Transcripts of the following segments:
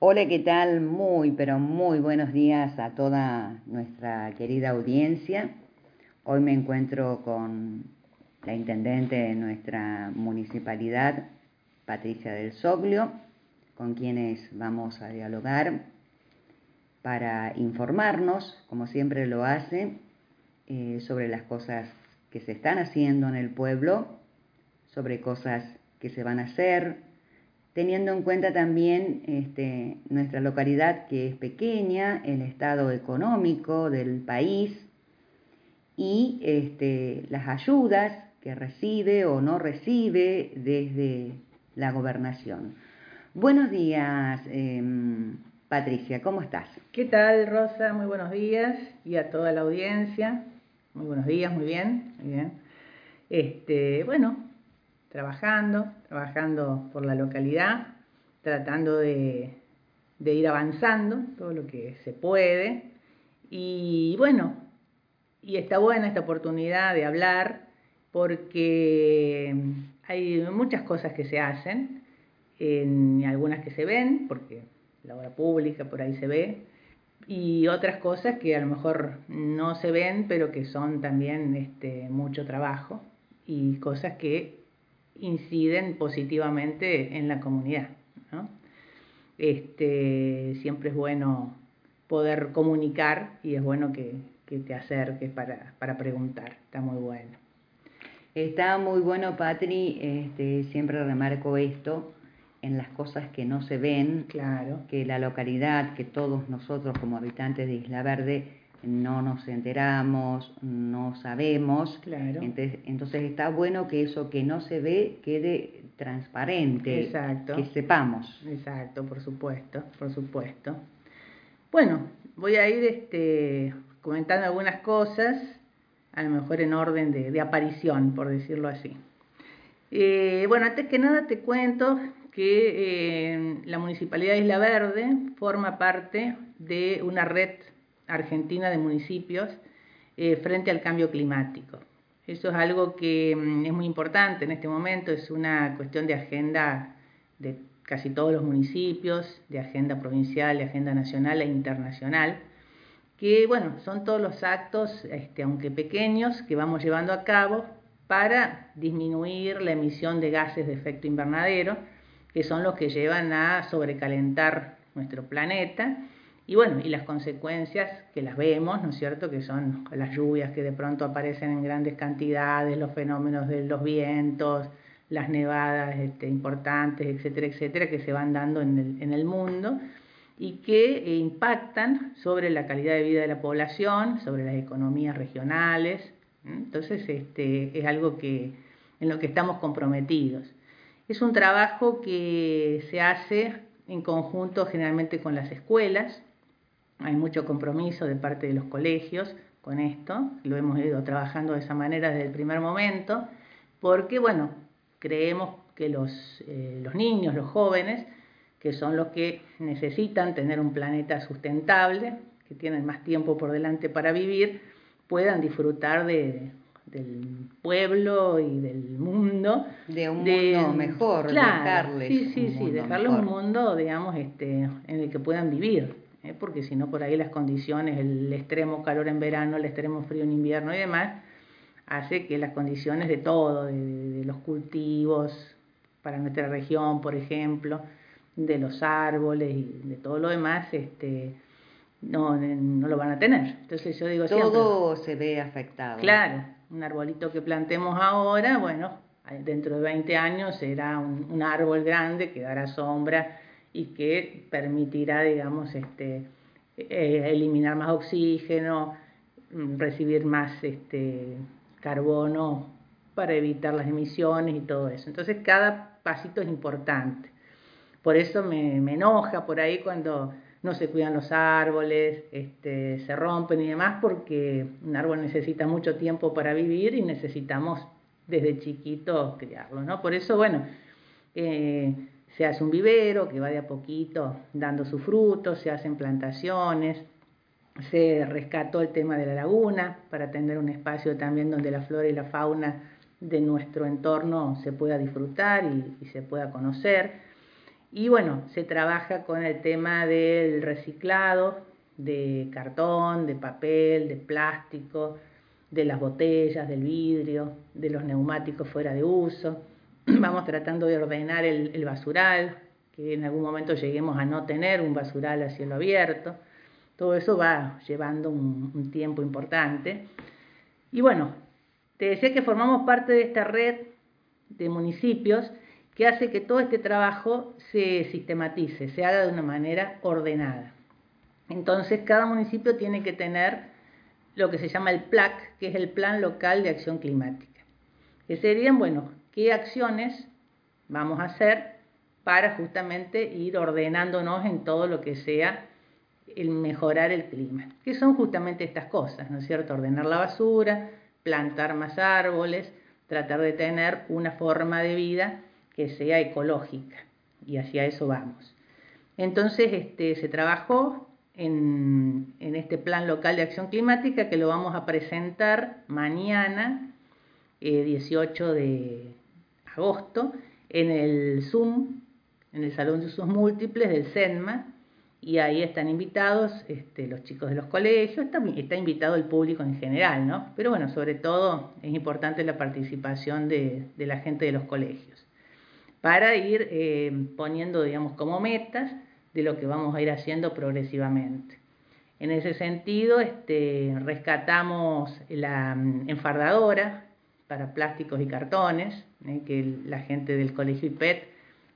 Hola, ¿qué tal? Muy, pero muy buenos días a toda nuestra querida audiencia. Hoy me encuentro con la intendente de nuestra municipalidad, Patricia del Soglio, con quienes vamos a dialogar para informarnos, como siempre lo hace, eh, sobre las cosas que se están haciendo en el pueblo, sobre cosas que se van a hacer, teniendo en cuenta también este, nuestra localidad que es pequeña, el estado económico del país y este, las ayudas que recibe o no recibe desde la gobernación. Buenos días, em, Patricia, ¿cómo estás? ¿Qué tal, Rosa? Muy buenos días y a toda la audiencia. Muy buenos días, muy bien, muy bien. Este, bueno, trabajando, trabajando por la localidad, tratando de, ir avanzando todo lo que se puede. Y bueno, y está buena esta oportunidad de hablar porque hay muchas cosas que se hacen, en algunas que se ven, porque la obra pública por ahí se ve, y otras cosas que a lo mejor no se ven, pero que son también este, mucho trabajo y cosas que inciden positivamente en la comunidad. Este, siempre es bueno poder comunicar y es bueno que, te acerques para, para, preguntar, está muy bueno. Está muy bueno, Patri, este, siempre remarco esto, en las cosas que no se ven, claro. que la localidad, que todos nosotros como habitantes de Isla Verde no nos enteramos, no sabemos. Claro. Entonces, entonces está bueno que eso que no se ve quede transparente, Exacto. que sepamos. Exacto, por supuesto, por supuesto. Bueno, voy a ir este, comentando algunas cosas, a lo mejor en orden de, aparición, por decirlo así. Eh, bueno, antes que nada te cuento que eh, la Municipalidad de Isla Verde forma parte de una red argentina de municipios eh, frente al cambio climático. Eso es algo que mm, es muy importante en este momento, es una cuestión de agenda de casi todos los municipios, de agenda provincial, de agenda nacional e internacional, que bueno, son todos los actos, este, aunque pequeños, que vamos llevando a cabo para disminuir la emisión de gases de efecto invernadero, que son los que llevan a sobrecalentar nuestro planeta. Y bueno, y las consecuencias que las vemos, ¿no es cierto? Que son las lluvias que de pronto aparecen en grandes cantidades, los fenómenos de los vientos, las nevadas este, importantes, etcétera, etcétera, que se van dando en el, en el mundo y que eh, impactan sobre la calidad de vida de la población, sobre las economías regionales. Entonces, este, es algo que, en lo que estamos comprometidos. Es un trabajo que se hace en conjunto generalmente con las escuelas. Hay mucho compromiso de parte de los colegios con esto. Lo hemos ido trabajando de esa manera desde el primer momento, porque, bueno, creemos que los, eh, los niños, los jóvenes, que son los que necesitan tener un planeta sustentable, que tienen más tiempo por delante para vivir, puedan disfrutar de, del pueblo y del mundo. De un mundo mejor, claro, Sí, sí, sí, dejarles un mundo, digamos, este, en el que puedan vivir, ¿eh? porque si no, por ahí las condiciones, el extremo calor en verano, el extremo frío en invierno y demás, hace que las condiciones de todo, de, los cultivos para nuestra región, por ejemplo, de los árboles y de todo lo demás, este, no, no lo van a tener. Entonces yo digo Todo se ve afectado. Claro, un arbolito que plantemos ahora, bueno, dentro de 20 años será un, árbol grande que dará sombra y que permitirá, digamos, este, eh, eliminar más oxígeno, mm, recibir más este, carbono para evitar las emisiones y todo eso. Entonces cada pasito es importante. por eso me, enoja por ahí cuando no se cuidan los árboles, este, se rompen y demás, porque un árbol necesita mucho tiempo para vivir y necesitamos desde chiquitos criarlo, ¿no? Por eso, bueno, eh, se hace un vivero que va de a poquito dando sus frutos, se hacen plantaciones, se rescató el tema de la laguna para tener un espacio también donde la flora y la fauna de nuestro entorno se pueda disfrutar y, se pueda conocer. Y bueno, se trabaja con el tema del reciclado de cartón, de papel, de plástico, de las botellas, del vidrio, de los neumáticos fuera de uso. Vamos tratando de ordenar el basural, que en algún momento lleguemos a no tener un basural a cielo abierto todo eso va llevando un, tiempo importante. Y bueno, te decía que formamos parte de esta red de municipios que hace que todo este trabajo se sistematice, se haga de una manera ordenada. Entonces, cada municipio tiene que tener lo que se llama el PLAC, que es el Plan Local de Acción Climática. Que serían, bueno, qué acciones vamos a hacer para justamente ir ordenándonos en todo lo que sea el mejorar el clima, que son justamente estas cosas, ¿no es cierto? Ordenar la basura, plantar más árboles, tratar de tener una forma de vida que sea ecológica y hacia eso vamos. Entonces este, se trabajó en, en este plan local de acción climática que lo vamos a presentar mañana, 18 eh, de agosto, en el Zoom, en el Salón de Usos Múltiples del CENMA, y ahí están invitados este, los chicos de los colegios, está, invitado el público en general, ¿no? Pero bueno, sobre todo es importante la participación de, la gente de los colegios, para ir eh, poniendo, digamos, como metas de lo que vamos a ir haciendo progresivamente. En ese sentido, este, rescatamos la mm, enfardadora para plásticos y cartones, ¿eh? que la gente del colegio IPET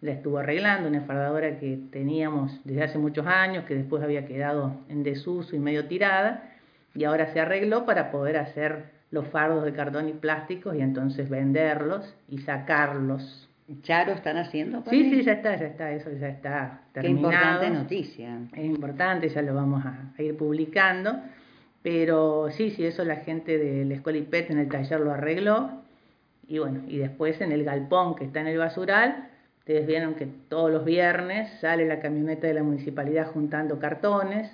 la estuvo arreglando, una enfardadora que teníamos desde hace muchos años, que después había quedado en desuso y medio tirada, y ahora se arregló para poder hacer los fardos de cartón y plásticos y entonces venderlos y sacarlos. ¿Ya lo están haciendo? Sí, sí, ya está, ya está, eso ya está terminado. Qué importante noticia. Es importante, ya lo vamos a, ir publicando. Pero sí, sí, eso la gente de la escuela IPET en el taller lo arregló. Y bueno, y después en el galpón que está en el basural, Ustedes vieron que todos los viernes sale la camioneta de la municipalidad juntando cartones,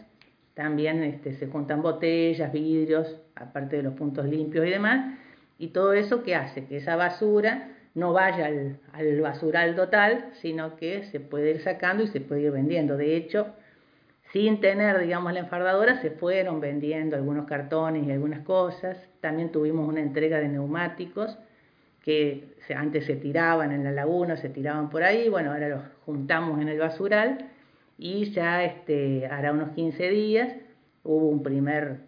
también este, se juntan botellas, vidrios, aparte de los puntos limpios y demás, y todo eso que hace que esa basura no vaya al, al basural total, sino que se puede ir sacando y se puede ir vendiendo. De hecho, sin tener, digamos, la enfardadora, se fueron vendiendo algunos cartones y algunas cosas. También tuvimos una entrega de neumáticos que antes se tiraban en la laguna, se tiraban por ahí, bueno, ahora los juntamos en el basural y ya este, hará unos 15 días hubo un primer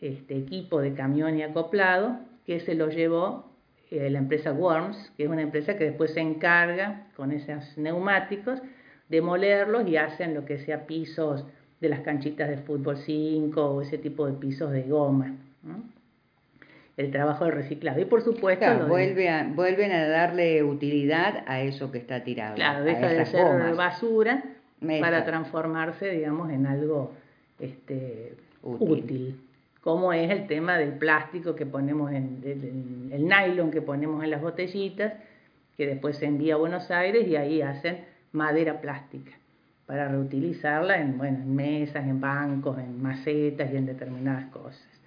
este, equipo de camión y acoplado que se lo llevó eh, la empresa Worms, que es una empresa que después se encarga con esos neumáticos de molerlos y hacen lo que sea pisos de las canchitas de fútbol 5 o ese tipo de pisos de goma el trabajo del reciclado. Y por supuesto... vuelve vuelven a darle utilidad a eso que está tirado. Claro, deja de ser basura para transformarse, digamos, en algo este, útil. Como es el tema del plástico que ponemos en, el, el nylon que ponemos en las botellitas, que después se envía a Buenos Aires y ahí hacen madera plástica para reutilizarla en, bueno, en mesas, en bancos, en macetas y en determinadas cosas.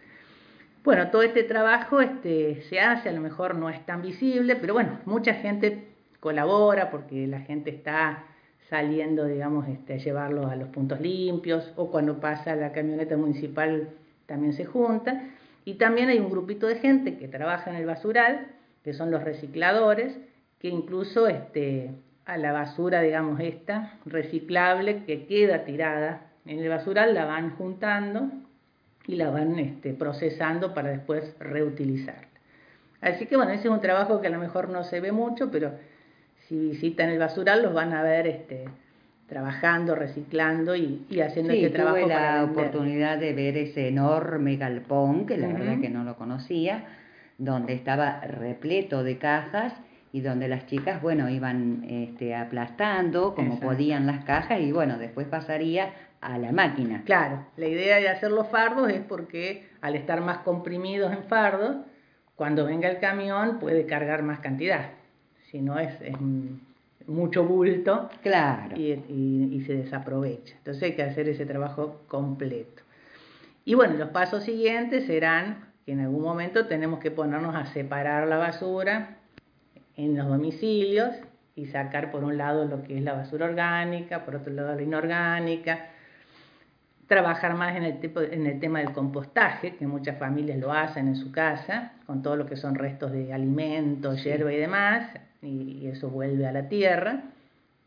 Bueno, todo este trabajo este, se hace, a lo mejor no es tan visible, pero bueno, mucha gente colabora porque la gente está saliendo, digamos, este, a llevarlos a los puntos limpios o cuando pasa la camioneta municipal también se junta. Y también hay un grupito de gente que trabaja en el basural, que son los recicladores, que incluso este, a la basura, digamos, esta reciclable que queda tirada en el basural la van juntando y la van este, procesando para después reutilizar. Así que bueno, ese es un trabajo que a lo mejor no se ve mucho, pero si visitan el basural los van a ver este, trabajando, reciclando y, haciendo sí, este trabajo. Tuve la oportunidad de ver ese enorme galpón, que la verdad que no lo conocía, donde estaba repleto de cajas y donde las chicas, bueno, iban este, aplastando como podían las cajas y bueno, después pasaría a la máquina. Claro, la idea de hacer los fardos es porque al estar más comprimidos en fardos, cuando venga el camión puede cargar más cantidad. Si no es, mucho bulto claro. y, y, se desaprovecha. Entonces hay que hacer ese trabajo completo. Y bueno, los pasos siguientes serán que en algún momento tenemos que ponernos a separar la basura en los domicilios y sacar por un lado lo que es la basura orgánica, por otro lado la inorgánica, trabajar más en el, tipo, en el tema del compostaje, que muchas familias lo hacen en su casa, con todo lo que son restos de alimentos, hierba y demás, y, eso vuelve a la tierra.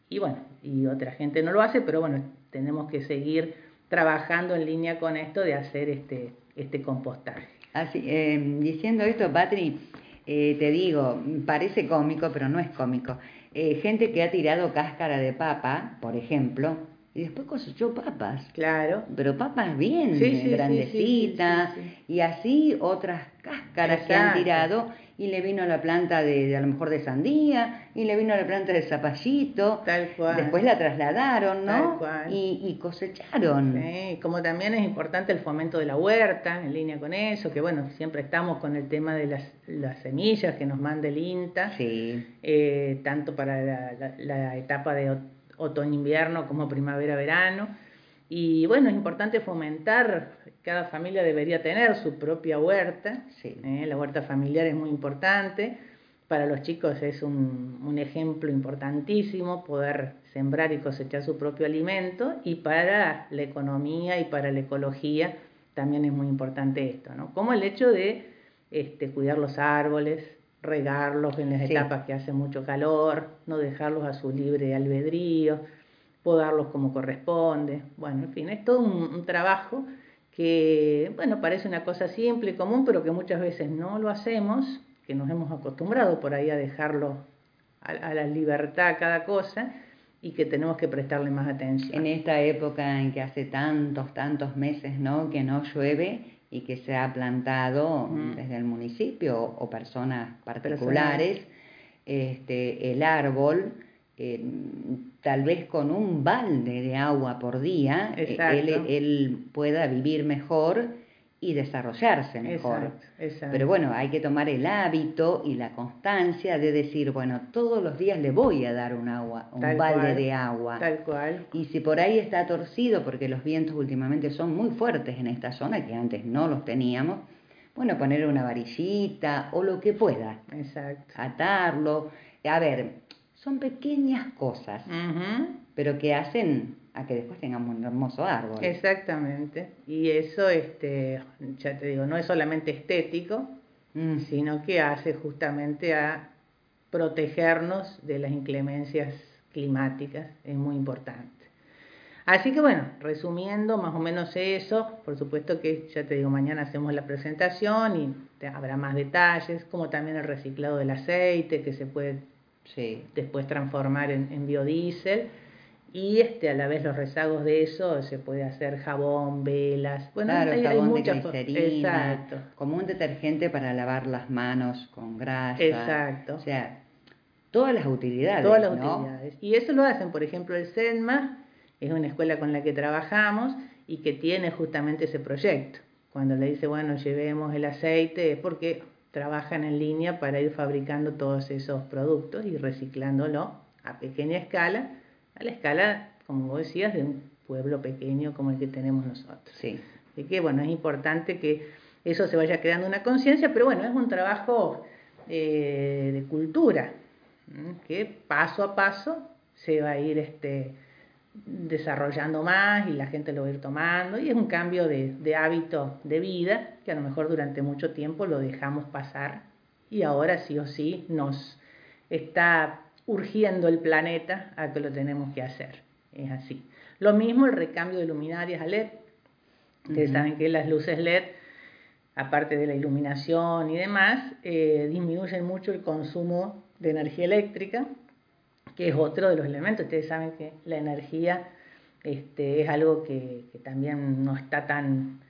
Y bueno, y otra gente no lo hace, pero bueno, tenemos que seguir trabajando en línea con esto de hacer este, este compostaje. Así, eh, diciendo esto, Patri, eh, te digo, parece cómico, pero no es cómico. Eh, gente que ha tirado cáscara de papa, por ejemplo, y después cosechó papas. Claro. Pero papas bien grandecitas, y así otras cáscaras que han tirado y le vino la planta de, a lo mejor de sandía, y le vino la planta de zapallito, Tal cual. después la trasladaron, ¿no? Tal cual. Y, y cosecharon. Sí, como también es importante el fomento de la huerta, en línea con eso, que bueno, siempre estamos con el tema de las, las semillas que nos manda el INTA, sí. eh, tanto para la, la etapa de otoño-invierno como primavera-verano. Y bueno, es importante fomentar, cada familia debería tener su propia huerta, ¿eh? la huerta familiar es muy importante, para los chicos es un, un, ejemplo importantísimo poder sembrar y cosechar su propio alimento y para la economía y para la ecología también es muy importante esto, ¿no? Como el hecho de este, cuidar los árboles, regarlos en las etapas que hace mucho calor, no dejarlos a su libre albedrío, podarlos como corresponde. Bueno, en fin, es todo un, trabajo que, bueno, parece una cosa simple y común, pero que muchas veces no lo hacemos, que nos hemos acostumbrado por ahí a dejarlo a, a la libertad cada cosa y que tenemos que prestarle más atención. En esta época en que hace tantos, tantos meses, ¿no? Que no llueve, y que se ha plantado desde el municipio o, personas particulares este, el árbol, eh, tal vez con un balde de agua por día, eh, él, él, pueda vivir mejor y desarrollarse mejor. Pero bueno, hay que tomar el hábito y la constancia de decir, bueno, todos los días le voy a dar un agua, un balde de agua. Tal cual. Y si por ahí está torcido, porque los vientos últimamente son muy fuertes en esta zona, que antes no los teníamos, bueno, poner una varillita o lo que pueda. Exacto. Atarlo. A ver, son pequeñas cosas, pero que hacen a que después tengamos un hermoso árbol. Exactamente. Y eso, este, ya te digo, no es solamente estético, mm. sino que hace justamente a protegernos de las inclemencias climáticas, es muy importante. Así que bueno, resumiendo más o menos eso, por supuesto que ya te digo, mañana hacemos la presentación y habrá más detalles, como también el reciclado del aceite que se puede después transformar en, en biodiesel y este, a la vez los rezagos de eso se puede hacer jabón, velas, bueno, hay, jabón muchas Exacto. como un detergente para lavar las manos con grasa. Exacto. O sea, todas las utilidades. Todas las utilidades. Y eso lo hacen, por ejemplo, el SEDMA, es una escuela con la que trabajamos y que tiene justamente ese proyecto. Cuando le dice, bueno, llevemos el aceite, es porque trabajan en línea para ir fabricando todos esos productos y reciclándolo a pequeña escala a la escala, como vos decías, de un pueblo pequeño como el que tenemos nosotros. Sí. Así que, bueno, es importante que eso se vaya creando una conciencia, pero bueno, es un trabajo eh, de cultura, que paso a paso se va a ir este, desarrollando más y la gente lo va a ir tomando, y es un cambio de, de hábito de vida que a lo mejor durante mucho tiempo lo dejamos pasar y ahora sí o sí nos está urgiendo el planeta a que lo tenemos que hacer. Es así. Lo mismo el recambio de luminarias a LED. Ustedes saben que las luces LED, aparte de la iluminación y demás, eh, disminuyen mucho el consumo de energía eléctrica, que es otro de los elementos. Ustedes saben que la energía este, es algo que, también no está tan,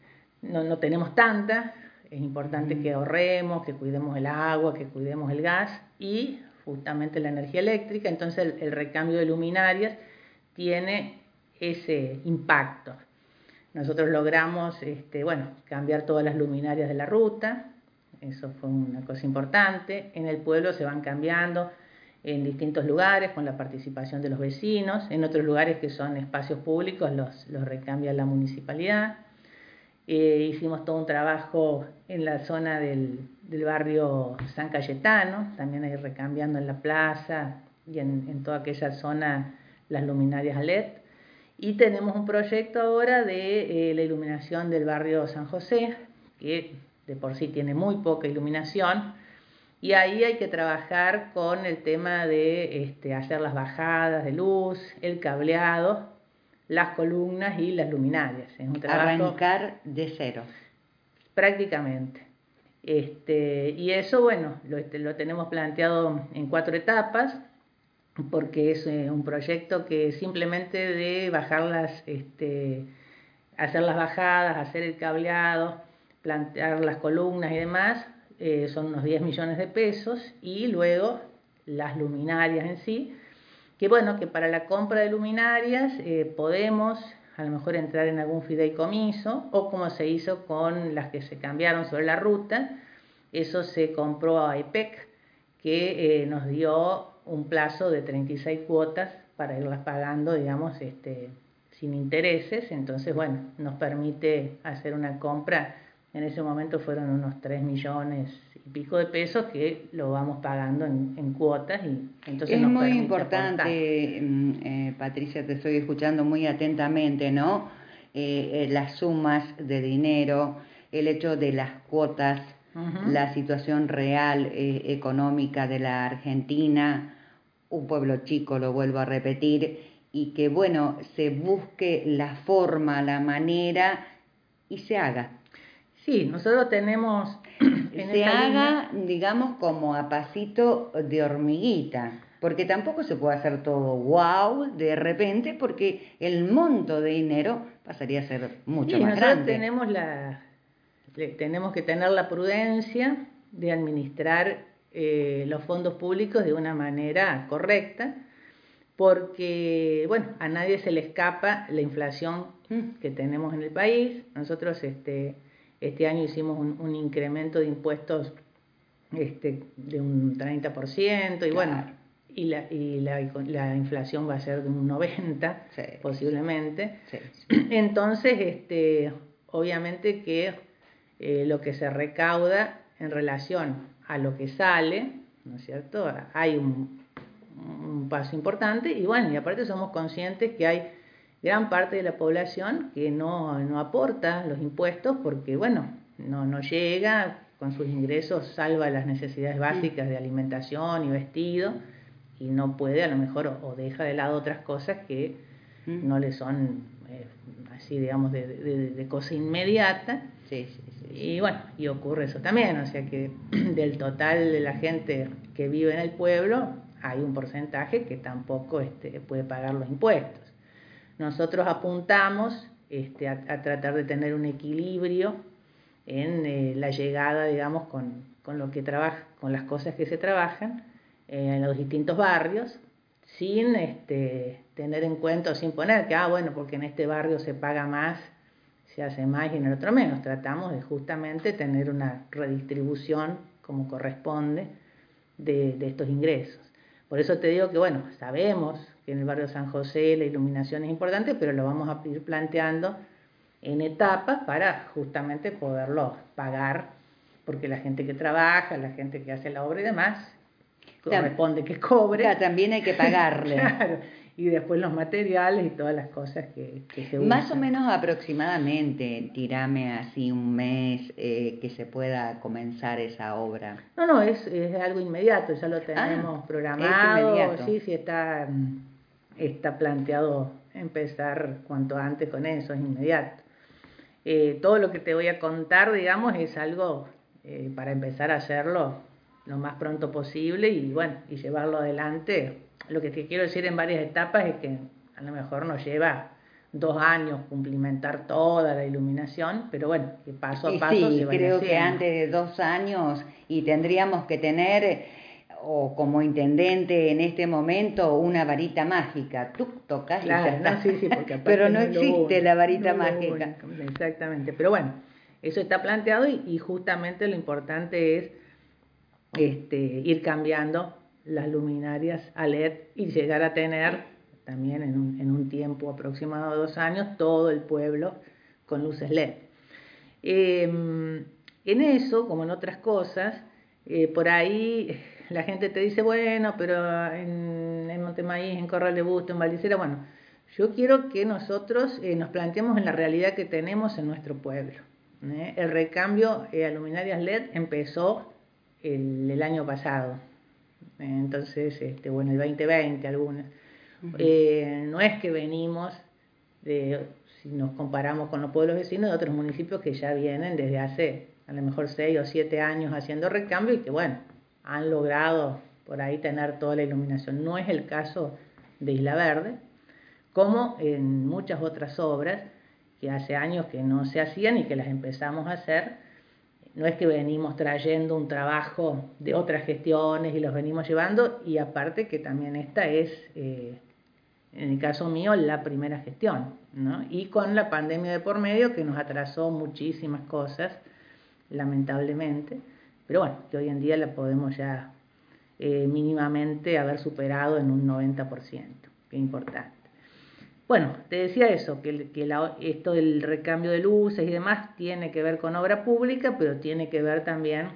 no, no tenemos tanta. Es importante que ahorremos, que cuidemos el agua, que cuidemos el gas y justamente la energía eléctrica, entonces el, recambio de luminarias tiene ese impacto. Nosotros logramos, este, bueno, cambiar todas las luminarias de la ruta, eso fue una cosa importante. En el pueblo se van cambiando en distintos lugares con la participación de los vecinos, en otros lugares que son espacios públicos los, los recambia la municipalidad. Eh, hicimos todo un trabajo en la zona del, barrio San Cayetano, también ahí recambiando en la plaza y en, en toda aquella zona las luminarias LED. Y tenemos un proyecto ahora de eh, la iluminación del barrio San José, que de por sí tiene muy poca iluminación, y ahí hay que trabajar con el tema de este, hacer las bajadas de luz, el cableado, las columnas y las luminarias. Es un Arrancar de cero. Prácticamente. Este, y eso, bueno, lo, este, lo tenemos planteado en cuatro etapas, porque es eh, un proyecto que simplemente de bajarlas, este, hacer las bajadas, hacer el cableado, plantear las columnas y demás, eh, son unos 10 millones de pesos, y luego las luminarias en sí, que bueno, que para la compra de luminarias eh, podemos a lo mejor entrar en algún fideicomiso, o como se hizo con las que se cambiaron sobre la ruta, eso se compró a EPEC, que eh, nos dio un plazo de 36 cuotas para irlas pagando, digamos, este, sin intereses, entonces, bueno, nos permite hacer una compra. En ese momento fueron unos 3 millones y pico de pesos que lo vamos pagando en, cuotas y entonces es muy importante mm, eh, Patricia te estoy escuchando muy atentamente no eh, eh, las sumas de dinero el hecho de las cuotas la situación real económica de la Argentina un pueblo chico lo vuelvo a repetir y que bueno se busque la forma la manera y se haga. Sí, nosotros tenemos... se haga, digamos, como a pasito de hormiguita, porque tampoco se puede hacer todo wow de repente, porque el monto de dinero pasaría a ser mucho más grande. Tenemos, la, tenemos que tener la prudencia de administrar eh, los fondos públicos de una manera correcta, porque, bueno, a nadie se le escapa la inflación mm. que tenemos en el país. Nosotros, este, este año hicimos un, incremento de impuestos este, de un 30% y bueno, y, la, y la, la, inflación va a ser de un 90% posiblemente. Entonces, este, obviamente que eh, lo que se recauda en relación a lo que sale, ¿no es cierto? Hay un, un paso importante y bueno, y aparte somos conscientes que hay gran parte de la población que no, no aporta los impuestos porque, bueno, no, no llega, con sus ingresos salva las necesidades básicas de alimentación y vestido y no puede a lo mejor o, deja de lado otras cosas que mm. no le son eh, así digamos de, de, cosa inmediata. Sí, sí, sí, y bueno y ocurre eso también o sea que del total de la gente que vive en el pueblo hay un porcentaje que tampoco este, puede pagar los impuestos nosotros apuntamos este, a, tratar de tener un equilibrio en eh, la llegada, digamos, con, con, lo que trabaja, con las cosas que se trabajan eh, en los distintos barrios, sin este, tener en cuenta o sin poner que, ah, bueno, porque en este barrio se paga más, se hace más y en el otro menos. Tratamos de justamente tener una redistribución como corresponde de, de estos ingresos. Por eso te digo que, bueno, sabemos en el barrio San José la iluminación es importante, pero lo vamos a ir planteando en etapas para justamente poderlo pagar, porque la gente que trabaja, la gente que hace la obra y demás, corresponde que cobre. también hay que pagarle. y después los materiales y todas las cosas que, que se usan. Más o menos aproximadamente, tirame así un mes eh, que se pueda comenzar esa obra. No, no, es, es algo inmediato, ya lo ah, tenemos programado, sí, sí está está planteado empezar cuanto antes con eso, es inmediato. Eh, todo lo que te voy a contar, digamos, es algo eh, para empezar a hacerlo lo más pronto posible y bueno, y llevarlo adelante. Lo que te quiero decir en varias etapas es que a lo mejor nos lleva dos años cumplimentar toda la iluminación, pero bueno, que paso a paso sí, creo que antes de dos años y tendríamos que tener o como intendente en este momento una varita mágica. Tú tocas y ya está. sí, sí, porque Pero no, existe la varita mágica. exactamente. Pero bueno, eso está planteado y, justamente lo importante es este, ir cambiando las luminarias a LED y llegar a tener también en un, en un tiempo aproximado de dos años todo el pueblo con luces LED. Em, en eso, como en otras cosas, eh, por ahí la gente te dice, bueno, pero en, en Montemaíz, en Corral de Busto, en Valdicera, bueno, yo quiero que nosotros eh, nos planteemos en la realidad que tenemos en nuestro pueblo. ¿eh? El recambio a luminarias LED empezó el, año pasado, entonces, este, bueno, el 2020 algunas. no es que venimos de, si nos comparamos con los pueblos vecinos de otros municipios que ya vienen desde hace a lo mejor seis o siete años haciendo recambio y que bueno, han logrado por ahí tener toda la iluminación. No es el caso de Isla Verde, como en muchas otras obras que hace años que no se hacían y que las empezamos a hacer. No es que venimos trayendo un trabajo de otras gestiones y los venimos llevando, y aparte que también esta es, eh, en el caso mío, la primera gestión, ¿no? Y con la pandemia de por medio que nos atrasó muchísimas cosas, lamentablemente pero bueno, que hoy en día la podemos ya eh, mínimamente haber superado en un 90%, que es importante. Bueno, te decía eso, que, que esto del recambio de luces y demás tiene que ver con obra pública, pero tiene que ver también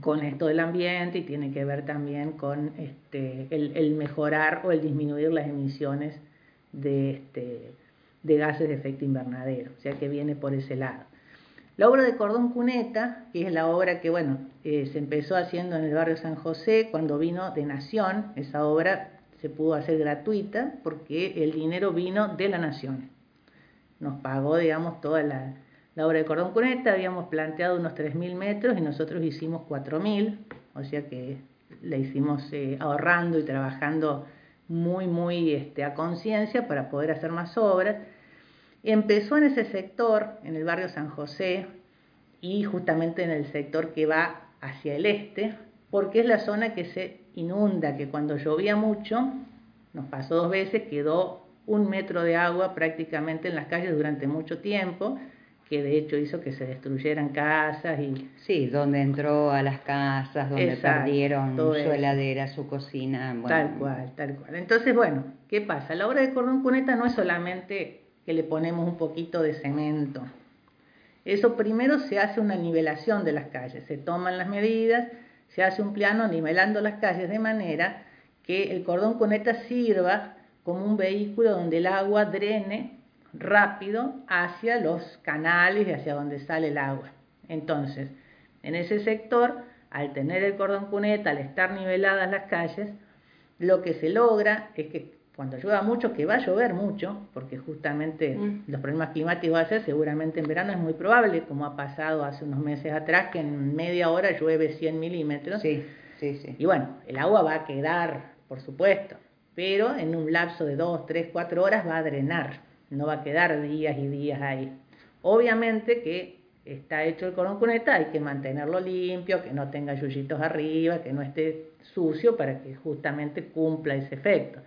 con esto del ambiente y tiene que ver también con este, el, mejorar o el disminuir las emisiones de, este, de gases de efecto invernadero, o sea que viene por ese lado. La obra de Cordón Cuneta, que es la obra que bueno, eh, se empezó haciendo en el barrio San José cuando vino de Nación, esa obra se pudo hacer gratuita porque el dinero vino de la Nación. Nos pagó, digamos, toda la, obra de Cordón Cuneta, habíamos planteado unos 3.000 metros y nosotros hicimos 4.000, o sea que la hicimos eh, ahorrando y trabajando muy, muy este, a conciencia para poder hacer más obras. Empezó en ese sector, en el barrio San José, y justamente en el sector que va hacia el este, porque es la zona que se inunda, que cuando llovía mucho, nos pasó dos veces, quedó un metro de agua prácticamente en las calles durante mucho tiempo, que de hecho hizo que se destruyeran casas y... Sí, donde entró a las casas, donde perdieron su heladera, su cocina. tal cual, tal cual. Entonces, bueno, ¿qué pasa? La obra de Cordón Cuneta no es solamente que le ponemos un poquito de cemento. Eso primero se hace una nivelación de las calles, se toman las medidas, se hace un plano nivelando las calles de manera que el cordón cuneta sirva como un vehículo donde el agua drene rápido hacia los canales y hacia donde sale el agua. Entonces, en ese sector, al tener el cordón cuneta, al estar niveladas las calles, lo que se logra es que cuando llueva mucho, que va a llover mucho, porque justamente mm. los problemas climáticos va a ser, seguramente en verano es muy probable, como ha pasado hace unos meses atrás, que en media hora llueve 100 milímetros. Sí, sí, sí. Y bueno, el agua va a quedar, por supuesto, pero en un lapso de 2, 3, 4 horas va a drenar, no va a quedar días y días ahí. Obviamente que está hecho el cordón cuneta, hay que mantenerlo limpio, que no tenga yuyitos arriba, que no esté sucio para que justamente cumpla ese efecto.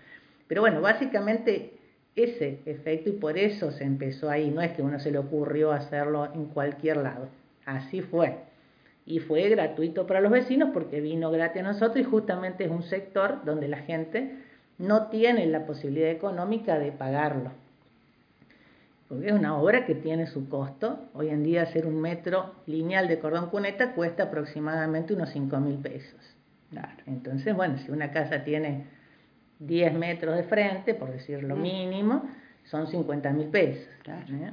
Pero bueno, básicamente ese efecto y por eso se empezó ahí, no es que uno se le ocurrió hacerlo en cualquier lado, así fue. Y fue gratuito para los vecinos porque vino gratis a nosotros y justamente es un sector donde la gente no tiene la posibilidad económica de pagarlo. Porque es una obra que tiene su costo. Hoy en día hacer un metro lineal de cordón cuneta cuesta aproximadamente unos 5 mil pesos. Entonces, bueno, si una casa tiene 10 metros de frente, por decir lo mm. mínimo, son 50 mil pesos. ¿eh?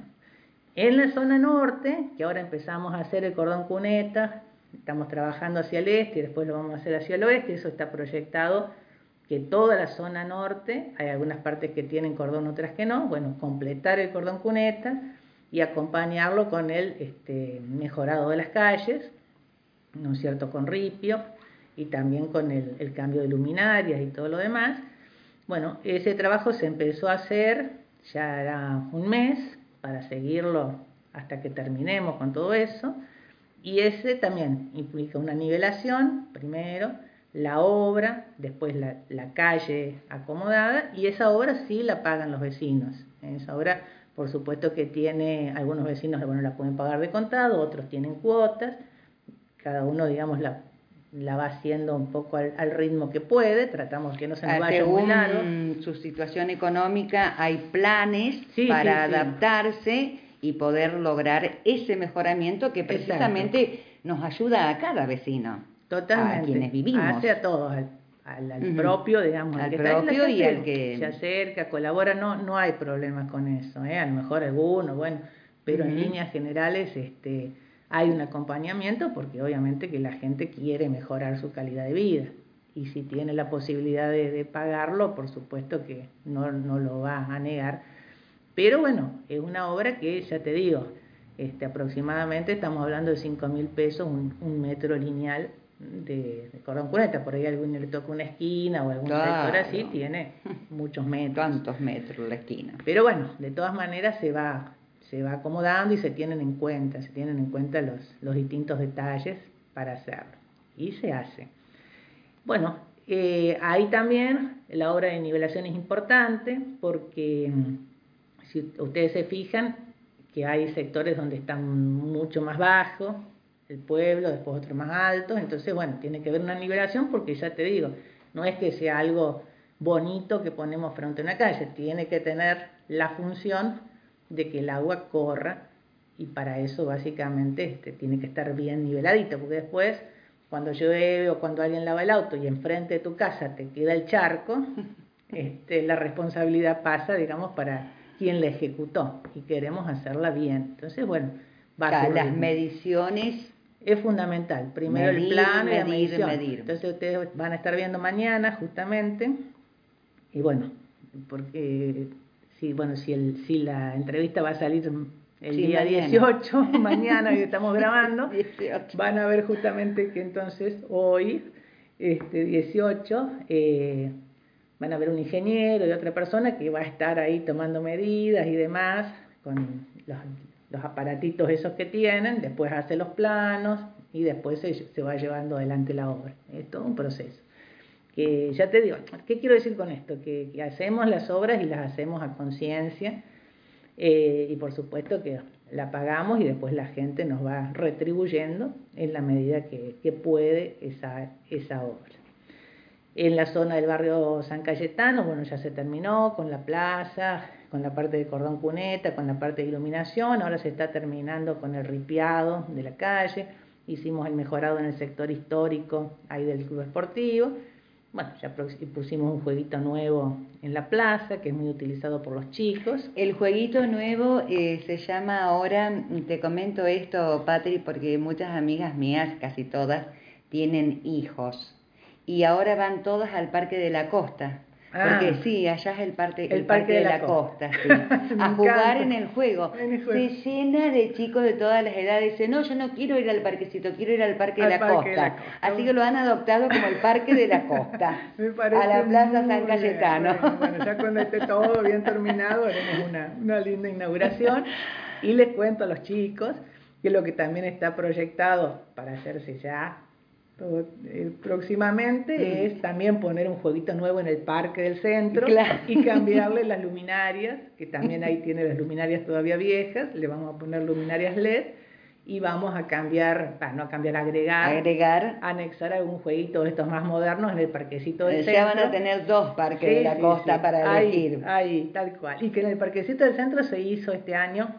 En la zona norte, que ahora empezamos a hacer el cordón cuneta, estamos trabajando hacia el este y después lo vamos a hacer hacia el oeste, eso está proyectado que toda la zona norte, hay algunas partes que tienen cordón, otras que no, bueno, completar el cordón cuneta y acompañarlo con el este, mejorado de las calles, ¿no es cierto?, con ripio y también con el, el cambio de luminarias y todo lo demás, bueno, ese trabajo se empezó a hacer, ya era un mes, para seguirlo hasta que terminemos con todo eso. Y ese también implica una nivelación, primero, la obra, después la, calle acomodada y esa obra sí la pagan los vecinos. Esa obra, por supuesto que tiene, algunos vecinos bueno, la pueden pagar de contado, otros tienen cuotas, cada uno, digamos, la, la va haciendo un poco al, ritmo que puede, tratamos que no se nos ah, vaya muy largo. su situación económica hay planes para adaptarse y poder lograr ese mejoramiento que precisamente nos ayuda a cada vecino. Totalmente. A quienes vivimos. Hace a todos, al, propio, digamos, al, propio y al que se acerca, colabora, no, no hay problemas con eso, ¿eh? a lo mejor alguno, bueno, pero en líneas generales este, hay un acompañamiento porque obviamente que la gente quiere mejorar su calidad de vida y si tiene la posibilidad de, pagarlo, por supuesto que no, no, lo va a negar. Pero bueno, es una obra que, ya te digo, este, aproximadamente estamos hablando de 5 mil pesos un metro lineal de, cordón cuneta, por ahí alguno le toca una esquina o algún sector así, tiene muchos metros. ¿Cuántos metros la esquina? Pero bueno, de todas maneras se va, se va acomodando y se tienen en cuenta, se tienen en cuenta los, los distintos detalles para hacerlo. Y se hace. Bueno, eh, ahí también la obra de nivelación es importante porque si ustedes se fijan que hay sectores donde están mucho más bajos, el pueblo, después otro más alto, entonces bueno, tiene que haber una nivelación porque ya te digo, no es que sea algo bonito que ponemos frente a una calle, tiene que tener la función de que el agua corra y para eso básicamente este, tiene que estar bien niveladito, porque después cuando llueve o cuando alguien lava el auto y enfrente de tu casa te queda el charco, este, la responsabilidad pasa, digamos, para quien la ejecutó y queremos hacerla bien. Entonces, bueno, va a las mediciones es fundamental. Primero el plano y la medición. Entonces ustedes van a estar viendo mañana justamente y bueno, porque si bueno, si el si la entrevista va a salir el día 18, mañana que estamos grabando, van a ver justamente que entonces hoy este 18 eh, van a ver un ingeniero y otra persona que va a estar ahí tomando medidas y demás con los los aparatitos esos que tienen, después hace los planos y después se, va llevando adelante la obra. Es todo un proceso. Ya te digo, ¿qué quiero decir con esto? Que, hacemos las obras y las hacemos a conciencia eh, y por supuesto que la pagamos y después la gente nos va retribuyendo en la medida que, que puede esa, esa obra. En la zona del barrio San Cayetano, bueno, ya se terminó con la plaza, con la parte de cordón cuneta, con la parte de iluminación, ahora se está terminando con el ripiado de la calle, hicimos el mejorado en el sector histórico ahí del club esportivo, bueno, ya pusimos un jueguito nuevo en la plaza, que es muy utilizado por los chicos. El jueguito nuevo eh, se llama ahora, te comento esto, Patri, porque muchas amigas mías, casi todas, tienen hijos. Y ahora van todas al Parque de la Costa. Porque ah. sí, allá es el, parque, el, parque, de, la, costa, sí. a jugar en el, juego. Se llena de chicos de todas las edades. Dice, no, yo no quiero ir al parquecito, quiero ir al parque, de, la costa. Así que lo han adoptado como el parque de la costa. a la Plaza San Cayetano. Bueno, ya cuando esté todo bien terminado, haremos una, una linda inauguración. Y les cuento a los chicos que lo que también está proyectado para hacerse ya eh, próximamente mm. es también poner un jueguito nuevo en el parque del centro y cambiarle las luminarias, que también ahí tiene las luminarias todavía viejas, le vamos a poner luminarias LED y vamos a cambiar, para no a cambiar, agregar, agregar, anexar algún jueguito de estos más modernos en el parquecito del centro. Ya van a tener dos parques de la costa para elegir. Ahí, tal cual. Y que en el parquecito del centro se hizo este año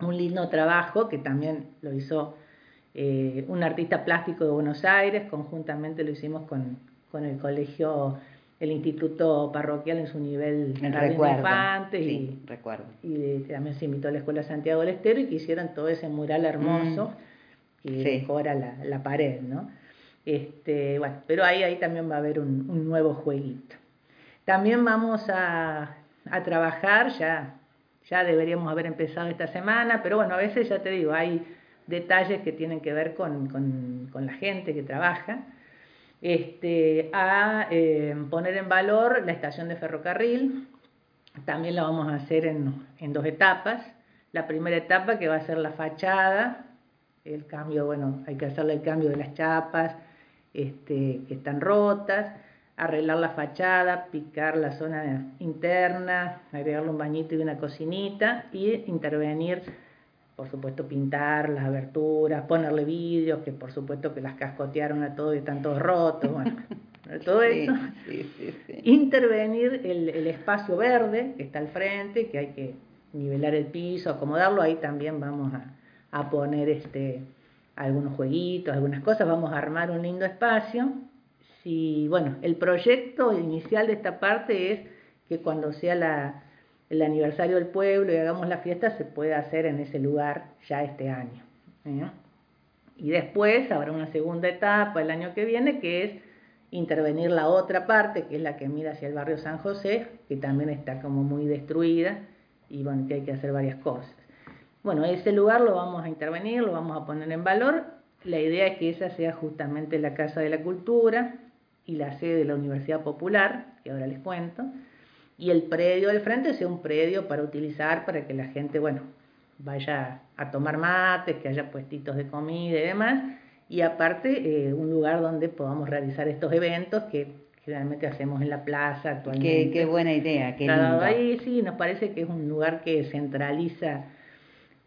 un lindo trabajo que también lo hizo eh, un artista plástico de Buenos Aires, conjuntamente lo hicimos con, con el colegio, el instituto parroquial en su nivel recuerdo, infantes y, recuerdo. y también se invitó a la Escuela Santiago del Estero y que hicieran todo ese mural hermoso mm. que decora la, la, pared, ¿no? Este, bueno, pero ahí, ahí también va a haber un, un nuevo jueguito. También vamos a, a trabajar, ya, ya deberíamos haber empezado esta semana, pero bueno, a veces ya te digo, hay detalles que tienen que ver con, con, la gente que trabaja, este, a eh, poner en valor la estación de ferrocarril, también la vamos a hacer en, en, dos etapas. La primera etapa que va a ser la fachada, el cambio, bueno, hay que hacerle el cambio de las chapas, este, que están rotas, arreglar la fachada, picar la zona interna, agregarle un bañito y una cocinita y intervenir, por supuesto, pintar las aberturas, ponerle vidrios, que por supuesto que las cascotearon a todos y están todos rotos, bueno, todo eso. Intervenir el, el espacio verde que está al frente, que hay que nivelar el piso, acomodarlo, ahí también vamos a, a poner este algunos jueguitos, algunas cosas, vamos a armar un lindo espacio. Si, bueno, el proyecto inicial de esta parte es que cuando sea la, el aniversario del pueblo y hagamos la fiesta, se pueda hacer en ese lugar ya este año. ¿eh? Y después habrá una segunda etapa el año que viene, que es intervenir la otra parte, que es la que mira hacia el barrio San José, que también está como muy destruida y bueno, que hay que hacer varias cosas. Bueno, ese lugar lo vamos a intervenir, lo vamos a poner en valor. La idea es que esa sea justamente la Casa de la Cultura y la sede de la Universidad Popular, que ahora les cuento, y el predio del frente sea un predio para utilizar para que la gente, bueno, vaya a tomar mates, que haya puestitos de comida y demás, y aparte eh, un lugar donde podamos realizar estos eventos que generalmente hacemos en la plaza actualmente. Qué, buena idea, qué lindo. Ahí sí, nos parece que es un lugar que centraliza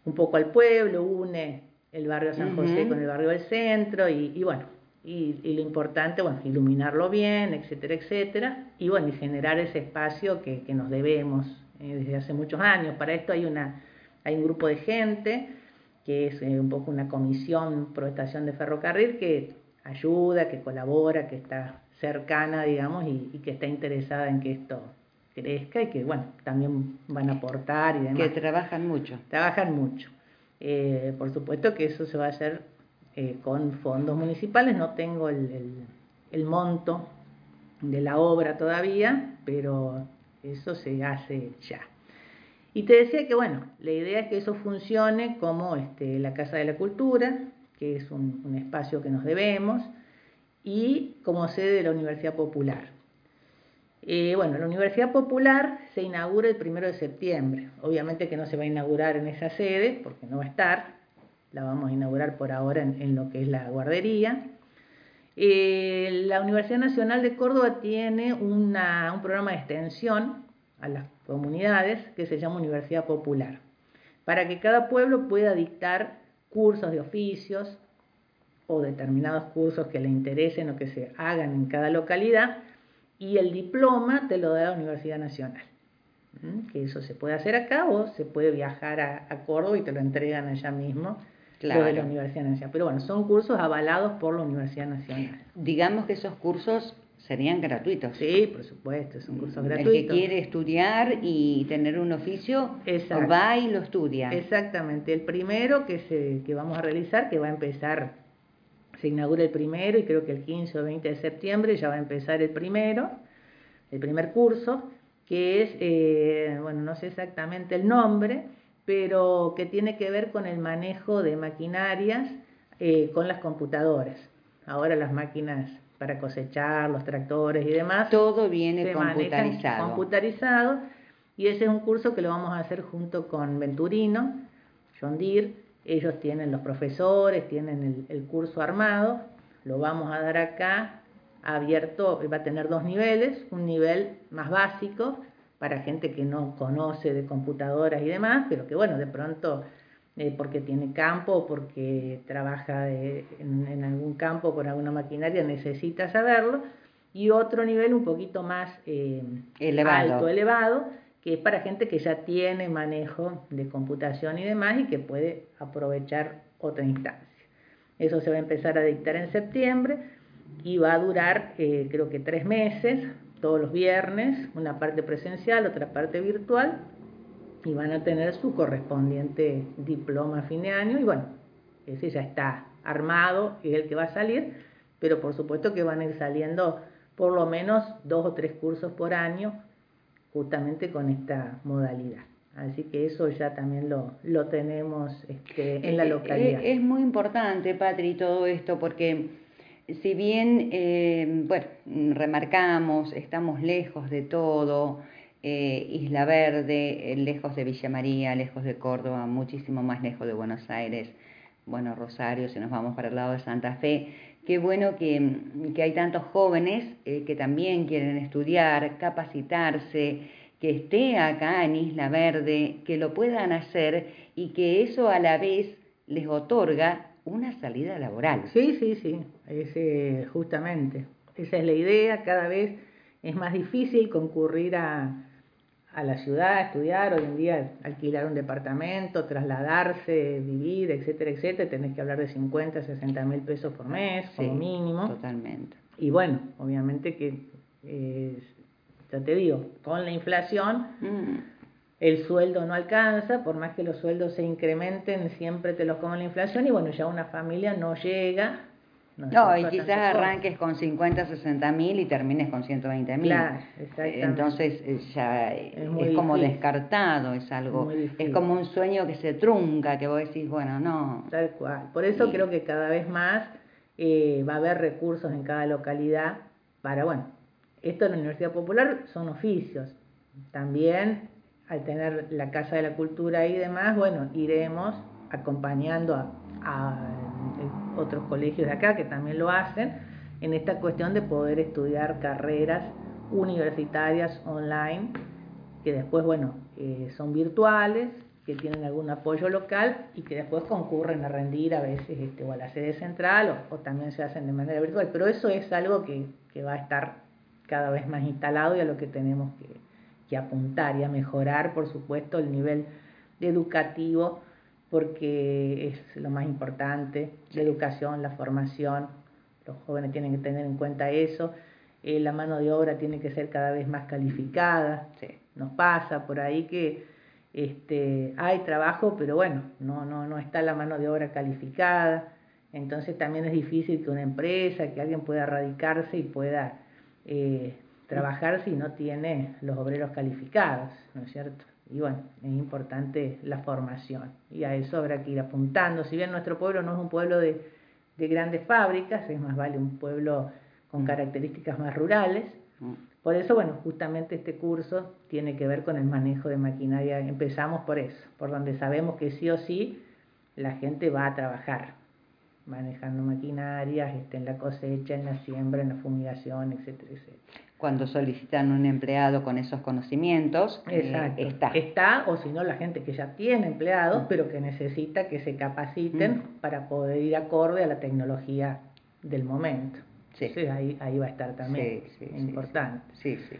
un poco al pueblo, une el barrio San José con el barrio del centro y, bueno, y, lo importante, bueno, iluminarlo bien, etcétera, etcétera, y bueno, y generar ese espacio que, que nos debemos eh, desde hace muchos años. Para esto hay, una, hay un grupo de gente que es eh, un poco una comisión pro estación de ferrocarril que ayuda, que colabora, que está cercana, digamos, y, y que está interesada en que esto crezca y que, bueno, también van a aportar y demás. Que trabajan mucho. Trabajan mucho. Eh, por supuesto que eso se va a hacer eh, con fondos municipales, no tengo el, monto de la obra todavía, pero eso se hace ya. Y te decía que, bueno, la idea es que eso funcione como este, la Casa de la Cultura, que es un, un espacio que nos debemos, y como sede de la Universidad Popular. Eh, bueno, la Universidad Popular se inaugura el primero de septiembre. Obviamente que no se va a inaugurar en esa sede, porque no va a estar. La vamos a inaugurar por ahora en, lo que es la guardería. Eh, la Universidad Nacional de Córdoba tiene un programa de extensión a las comunidades que se llama Universidad Popular, para que cada pueblo pueda dictar cursos de oficios o determinados cursos que le interesen o que se hagan en cada localidad y el diploma te lo da la Universidad Nacional. Que eso se puede hacer acá o se puede viajar a, Córdoba y te lo entregan allá mismo. Lo de la Universidad Nacional. Pero bueno, son cursos avalados por la Universidad Nacional. Digamos que esos cursos serían gratuitos. Sí, por supuesto, son cursos gratuitos. El que quiere estudiar y tener un oficio, va y lo estudia. Exactamente. El primero que, se, que vamos a realizar, que va a empezar se inaugura el primero y creo que el 15 o 20 de septiembre ya va a empezar el primero, el primer curso, que es, eh, bueno, no sé exactamente el nombre, pero que tiene que ver con el manejo de maquinarias eh, con las computadoras. Ahora las máquinas para cosechar, los tractores y demás. Todo viene computarizado. computarizado. Y ese es un curso que lo vamos a hacer junto con Venturino, John Deere, ellos tienen los profesores, tienen el, curso armado, lo vamos a dar acá abierto, va a tener dos niveles, un nivel más básico para gente que no conoce de computadoras y demás, pero que bueno, de pronto eh, porque tiene campo, porque trabaja en, algún campo con alguna maquinaria, necesita saberlo, y otro nivel un poquito más eh, elevado. alto, elevado, que es para gente que ya tiene manejo de computación y demás y que puede aprovechar otra instancia. Eso se va a empezar a dictar en septiembre y va a durar eh, creo que tres meses, todos los viernes, una parte presencial, otra parte virtual, y van a tener su correspondiente diploma a fin de año y bueno, ese ya está armado, es el que va a salir, pero por supuesto que van a ir saliendo por lo menos dos o tres cursos por año justamente con esta modalidad. Así que eso ya también lo, lo tenemos este, en la eh, localidad. Es, muy importante, Patri, todo esto, porque si bien, eh, bueno, remarcamos, estamos lejos de todo, eh, Isla Verde, lejos de Villa María, lejos de Córdoba, muchísimo más lejos de Buenos Aires, bueno, Rosario, si nos vamos para el lado de Santa Fe, qué bueno que, que hay tantos jóvenes eh, que también quieren estudiar, capacitarse, que esté acá en Isla Verde, que lo puedan hacer y que eso a la vez les otorga una salida laboral. Sí, sí, sí, ese, justamente. Esa es la idea, cada vez es más difícil concurrir a, a la ciudad, estudiar, hoy en día alquilar un departamento, trasladarse, vivir, etcétera, etcétera, tenés que hablar de 50, 60 mil pesos por mes, como mínimo. Totalmente. Y bueno, obviamente que, eh, ya te digo, con la inflación, mm. El sueldo no alcanza, por más que los sueldos se incrementen, siempre te los come la inflación y bueno, ya una familia no llega no, y quizás arranques con 50, 60 mil y termines con 120 mil. Claro. Entonces eh, ya es, como descartado, es algo, es como un sueño que se trunca, que vos decís, bueno, no. Tal cual. Por eso creo que cada vez más eh, va a haber recursos en cada localidad para, bueno, esto en la Universidad Popular son oficios. También al tener la Casa de la Cultura y demás, bueno, iremos acompañando a, a otros colegios de acá que también lo hacen, en esta cuestión de poder estudiar carreras universitarias online, que después, bueno, eh, son virtuales, que tienen algún apoyo local y que después concurren a rendir a veces este, o a la sede central o, también se hacen de manera virtual. Pero eso es algo que, que, va a estar cada vez más instalado y a lo que tenemos que, que apuntar y a mejorar, por supuesto, el nivel educativo porque es lo más importante, la educación, la formación, los jóvenes tienen que tener en cuenta eso, eh, la mano de obra tiene que ser cada vez más calificada, nos pasa por ahí que este, hay trabajo, pero bueno, no, no, no está la mano de obra calificada, entonces también es difícil que una empresa, que alguien pueda radicarse y pueda eh, trabajar si no tiene los obreros calificados, ¿no es cierto? Y bueno, es importante la formación y a eso habrá que ir apuntando. Si bien nuestro pueblo no es un pueblo de, de grandes fábricas, es más vale un pueblo con características más rurales. Mm. Por eso, bueno, justamente este curso tiene que ver con el manejo de maquinaria. Empezamos por eso, por donde sabemos que sí o sí la gente va a trabajar manejando maquinarias, este, en la cosecha, en la siembra, en la fumigación, etcétera, etcétera cuando solicitan un empleado con esos conocimientos, eh, está. Está, o si no, la gente que ya tiene empleados, mm. pero que necesita que se capaciten mm. para poder ir acorde a la tecnología del momento. Sí. ahí, ahí va a estar también, sí, importante. Sí, sí.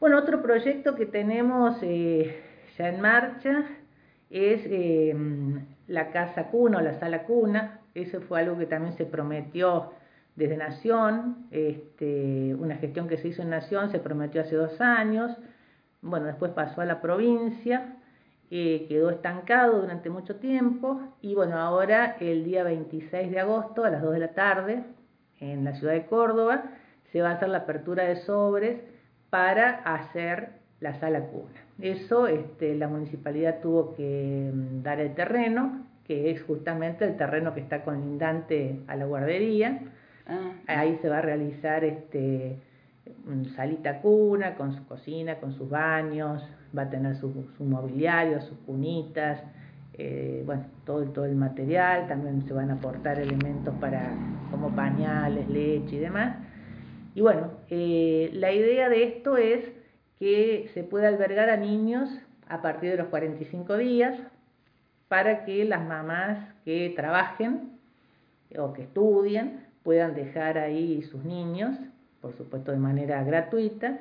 Bueno, otro proyecto que tenemos eh, ya en marcha es eh, la casa cuna o la sala cuna. Eso fue algo que también se prometió desde Nación, este, una gestión que se hizo en Nación se prometió hace dos años, bueno, después pasó a la provincia, eh, quedó estancado durante mucho tiempo y bueno, ahora el día 26 de agosto a las 2 de la tarde en la ciudad de Córdoba se va a hacer la apertura de sobres para hacer la sala cuna. Eso este, la municipalidad tuvo que mm, dar el terreno, que es justamente el terreno que está colindante a la guardería, Ah. Ahí se va a realizar este salita cuna con su cocina, con sus baños, va a tener su, mobiliario, sus cunitas, eh, bueno, todo, el material, también se van a aportar elementos para como pañales, leche y demás. Y bueno, eh, la idea de esto es que se pueda albergar a niños a partir de los 45 días para que las mamás que trabajen o que estudien puedan dejar ahí sus niños, por supuesto de manera gratuita,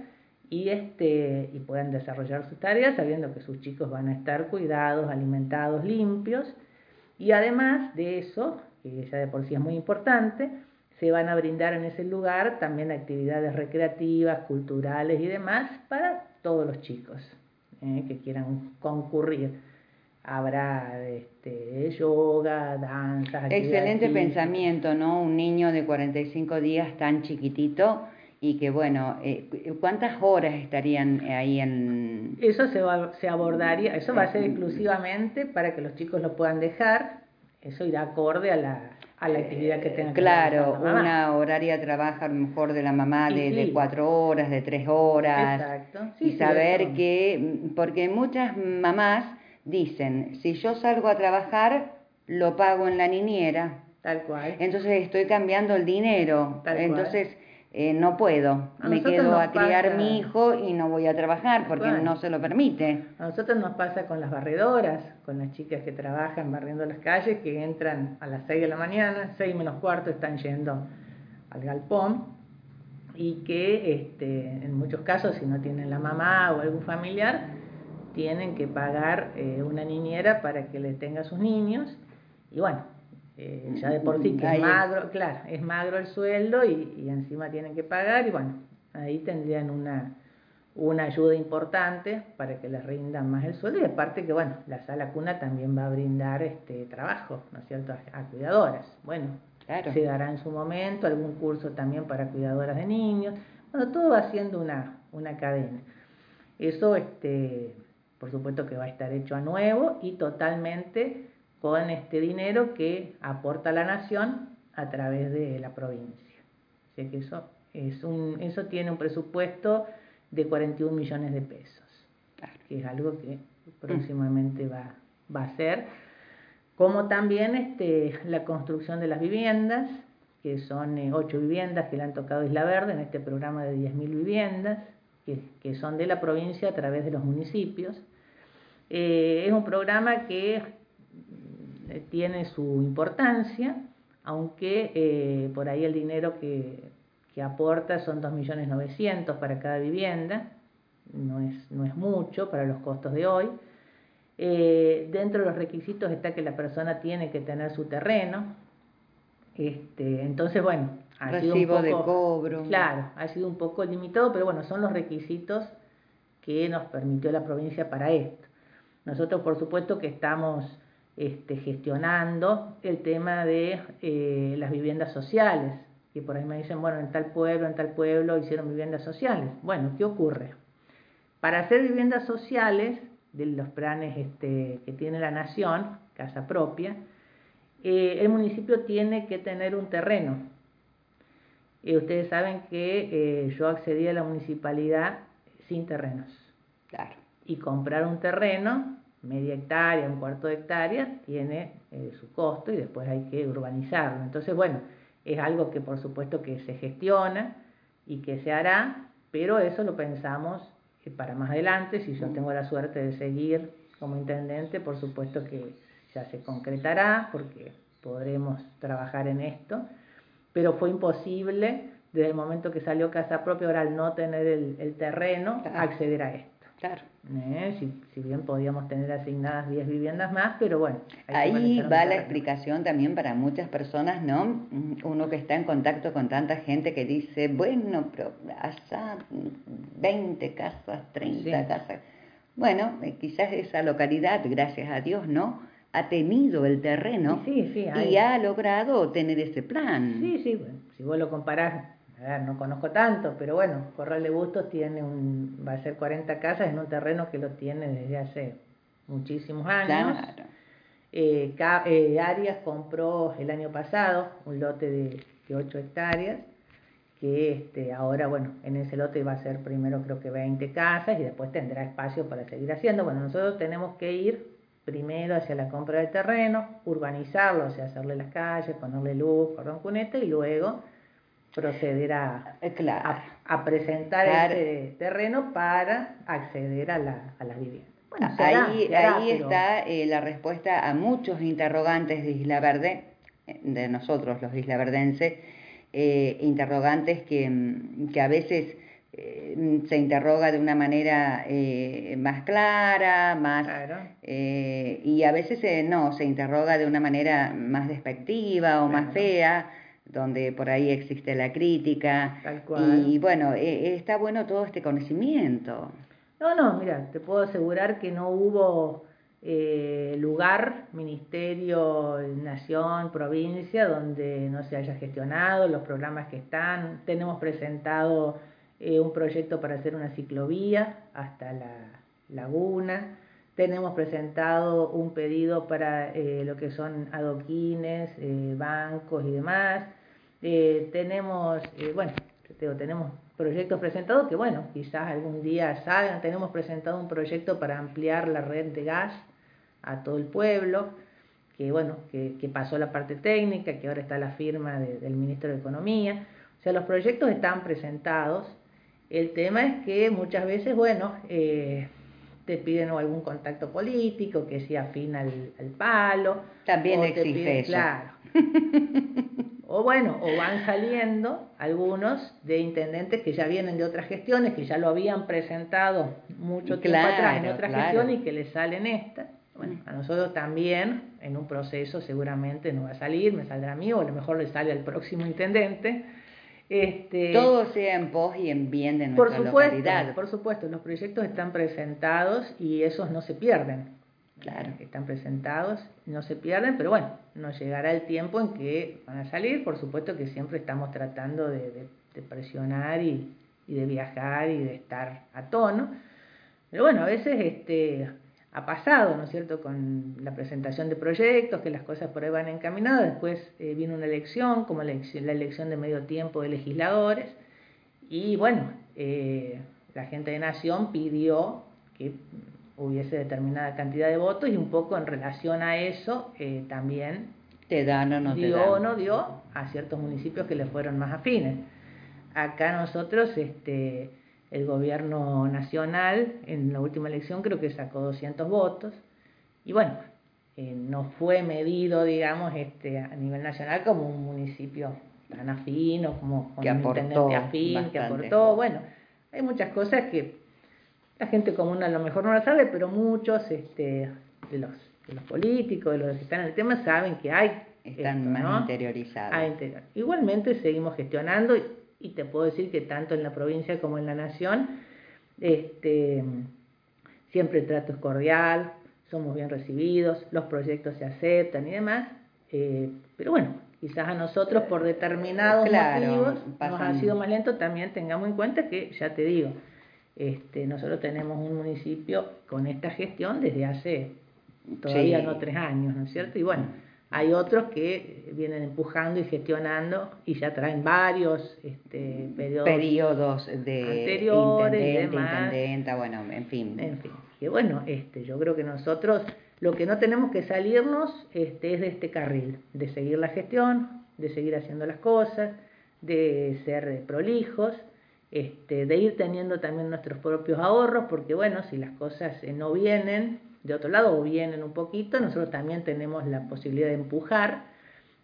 y, este, y puedan desarrollar sus tareas sabiendo que sus chicos van a estar cuidados, alimentados, limpios, y además de eso, que ya de por sí es muy importante, se van a brindar en ese lugar también actividades recreativas, culturales y demás para todos los chicos eh, que quieran concurrir habrá este, yoga, danza. Excelente pensamiento, ¿no? Un niño de 45 días tan chiquitito y que, bueno, eh, ¿cuántas horas estarían ahí en...? Eso se, va, se abordaría, eso va a ser exclusivamente para que los chicos lo puedan dejar, eso irá acorde a la, a la actividad que tengan. Claro, una horaria trabaja a lo mejor de la mamá de, de, cuatro horas, de tres horas. Exacto. y saber que, porque muchas mamás dicen, si yo salgo a trabajar, lo pago en la niñera Tal cual. Entonces estoy cambiando el dinero. Tal cual. Entonces eh, no puedo. A Me quedo a criar pasa- mi hijo y no voy a trabajar porque no se lo permite. A nosotros nos pasa con las barredoras, con las chicas que trabajan barriendo las calles, que entran a las 6 de la mañana, 6 menos cuarto están yendo al galpón y que este, en muchos casos, si no tienen la mamá o algún familiar, tienen que pagar eh, una niñera para que le tenga a sus niños y bueno, eh, ya de por sí que Ahí es es. magro, claro, es magro el sueldo y, y encima tienen que pagar y bueno, ahí tendrían una, una ayuda importante para que les rindan más el sueldo y aparte que bueno, la sala cuna también va a brindar este trabajo, ¿no es cierto?, a, a cuidadoras. Bueno, Claro. se dará en su momento algún curso también para cuidadoras de niños. Bueno, todo va siendo una, una cadena. Eso, este, por supuesto que va a estar hecho a nuevo y totalmente con este dinero que aporta la nación a través de la provincia. O sea que eso, es un, eso tiene un presupuesto de 41 millones de pesos, que es algo que próximamente va, va a ser como también este, la construcción de las viviendas, que son eh, ocho viviendas que le han tocado Isla Verde en este programa de 10.000 viviendas, que, que son de la provincia a través de los municipios. Eh, es un programa que eh, tiene su importancia, aunque eh, por ahí el dinero que, que aporta son 2.900.000 para cada vivienda, no es, no es mucho para los costos de hoy. Eh, dentro de los requisitos está que la persona tiene que tener su terreno. Este, entonces, bueno, ha sido un Recibo de poco- cobro. Claro, ha sido un poco limitado, pero bueno, son los requisitos que nos permitió la provincia para esto. Nosotros, por supuesto, que estamos este, gestionando el tema de eh, las viviendas sociales, que por ahí me dicen, bueno, en tal pueblo, en tal pueblo hicieron viviendas sociales. Bueno, ¿qué ocurre? Para hacer viviendas sociales, de los planes este, que tiene la nación, casa propia, eh, el municipio tiene que tener un terreno. Ustedes saben que eh, yo accedí a la municipalidad sin terrenos. Claro. Y comprar un terreno, media hectárea, un cuarto de hectárea, tiene eh, su costo y después hay que urbanizarlo. Entonces, bueno, es algo que por supuesto que se gestiona y que se hará, pero eso lo pensamos eh, para más adelante. Si yo tengo la suerte de seguir como intendente, por supuesto que ya se concretará porque podremos trabajar en esto, pero fue imposible desde el momento que salió Casa Propia, ahora al no tener el, el terreno, acceder a esto. Claro. ¿eh? Si, si bien podíamos tener asignadas 10 viviendas más, pero bueno. Ahí va la explicación también para muchas personas, ¿no? Mm, Uno que está en contacto con tanta gente que dice, bueno, pero allá mm, 20 casas, 30 Sí. casas. Bueno, eh, quizás esa localidad, gracias a Dios, ¿no? Ha tenido el terreno Y sí, sí, y ha logrado tener ese plan. Sí, sí, bueno, si vos lo comparás, a ver, no conozco tanto, pero bueno, Corral de Bustos tiene un, va a ser 40 casas en un terreno que lo tiene desde hace muchísimos años. Claro. Eh, eh, Arias compró el año pasado un lote de, de 8 hectáreas, que este, ahora, bueno, en ese lote va a ser primero creo que 20 casas y después tendrá espacio para seguir haciendo. Bueno, nosotros tenemos que ir primero hacia la compra del terreno, urbanizarlo, o sea, hacerle las calles, ponerle luz, cordón cuneta y luego proceder a, Eh, Claro. a, a presentar Claro. ese terreno para acceder a, la, a las viviendas. Bueno, ahí ahí pero- está eh, la respuesta a muchos interrogantes de Isla Verde, eh, de nosotros los islaverdenses, eh, interrogantes que, mm, que a veces eh, se interroga de una manera eh, más clara, más Claro. eh, y a veces no, se interroga de una manera más despectiva o más fea, donde por ahí existe la crítica. Tal cual. Y bueno, eh, está bueno todo este conocimiento. No, no, mira, te puedo asegurar que no hubo eh, lugar, ministerio, nación, provincia, donde no se haya gestionado los programas que están. Tenemos presentado eh, un proyecto para hacer una ciclovía hasta la laguna. Tenemos presentado un pedido para eh, lo que son adoquines, eh, bancos y demás. Eh, tenemos, eh, bueno, tenemos proyectos presentados que, bueno, quizás algún día salgan. Tenemos presentado un proyecto para ampliar la red de gas a todo el pueblo. que bueno, que, que, pasó la parte técnica, que ahora está la firma del ministro de Economía. O sea, los proyectos están presentados. El tema es que muchas veces, bueno, eh, te piden algún contacto político, que sea afín al, palo. También existe eso. Claro. o bueno, o van saliendo algunos de intendentes que ya vienen de otras gestiones, que ya lo habían presentado mucho tiempo atrás en otra gestión y que les salen estas. Bueno, a nosotros también, en un proceso seguramente no va a salir, me saldrá a mí o a lo mejor le sale al próximo intendente. Este, Todo sea en pos y en bien de nuestra por supuesto, localidad. Por supuesto, los proyectos están presentados y esos no se pierden. Claro. Están presentados, no se pierden, pero bueno, nos llegará el tiempo en que van a salir. Por supuesto que siempre estamos tratando de, presionar y, y, de viajar y de estar a tono. Pero bueno, a veces este, ha pasado, ¿no es cierto?, con la presentación de proyectos, que las cosas por ahí van encaminadas, después eh, viene una elección, como la elección, de medio tiempo de legisladores, y bueno, eh, la gente de Nación pidió que hubiese determinada cantidad de votos y un poco en relación a eso eh, también te dan o no dio te dan. o no dio a ciertos municipios que le fueron más afines. Acá nosotros, este, el gobierno nacional en la última elección creo que sacó 200 votos y bueno, eh, no fue medido, digamos, este, a nivel nacional como un municipio tan afín o como un intendente afín que aportó. Bueno, hay muchas cosas que la gente común a lo mejor no lo sabe, pero muchos este, de, los, de los políticos, de los que están en el tema, saben que hay. Están más interiorizados. Igualmente seguimos gestionando y te puedo decir que tanto en la provincia como en la nación, este, siempre el trato es cordial, somos bien recibidos, los proyectos se aceptan y demás, eh, pero bueno, quizás a nosotros por determinados motivos nos ha sido más lento, también tengamos en cuenta que, ya te digo, este, nosotros tenemos un municipio con esta gestión desde hace todavía no tres años, ¿no es cierto? Y bueno, hay otros que vienen empujando y gestionando y ya traen varios este, periodos, periodos de anteriores, intendente, bueno, en fin. En fin, que bueno, este, yo creo que nosotros lo que no tenemos que salirnos este, es de este carril, de seguir la gestión, de seguir haciendo las cosas, de ser prolijos, este, de ir teniendo también nuestros propios ahorros, porque bueno, si las cosas eh, no vienen, de otro lado o vienen un poquito, nosotros también tenemos la posibilidad de empujar,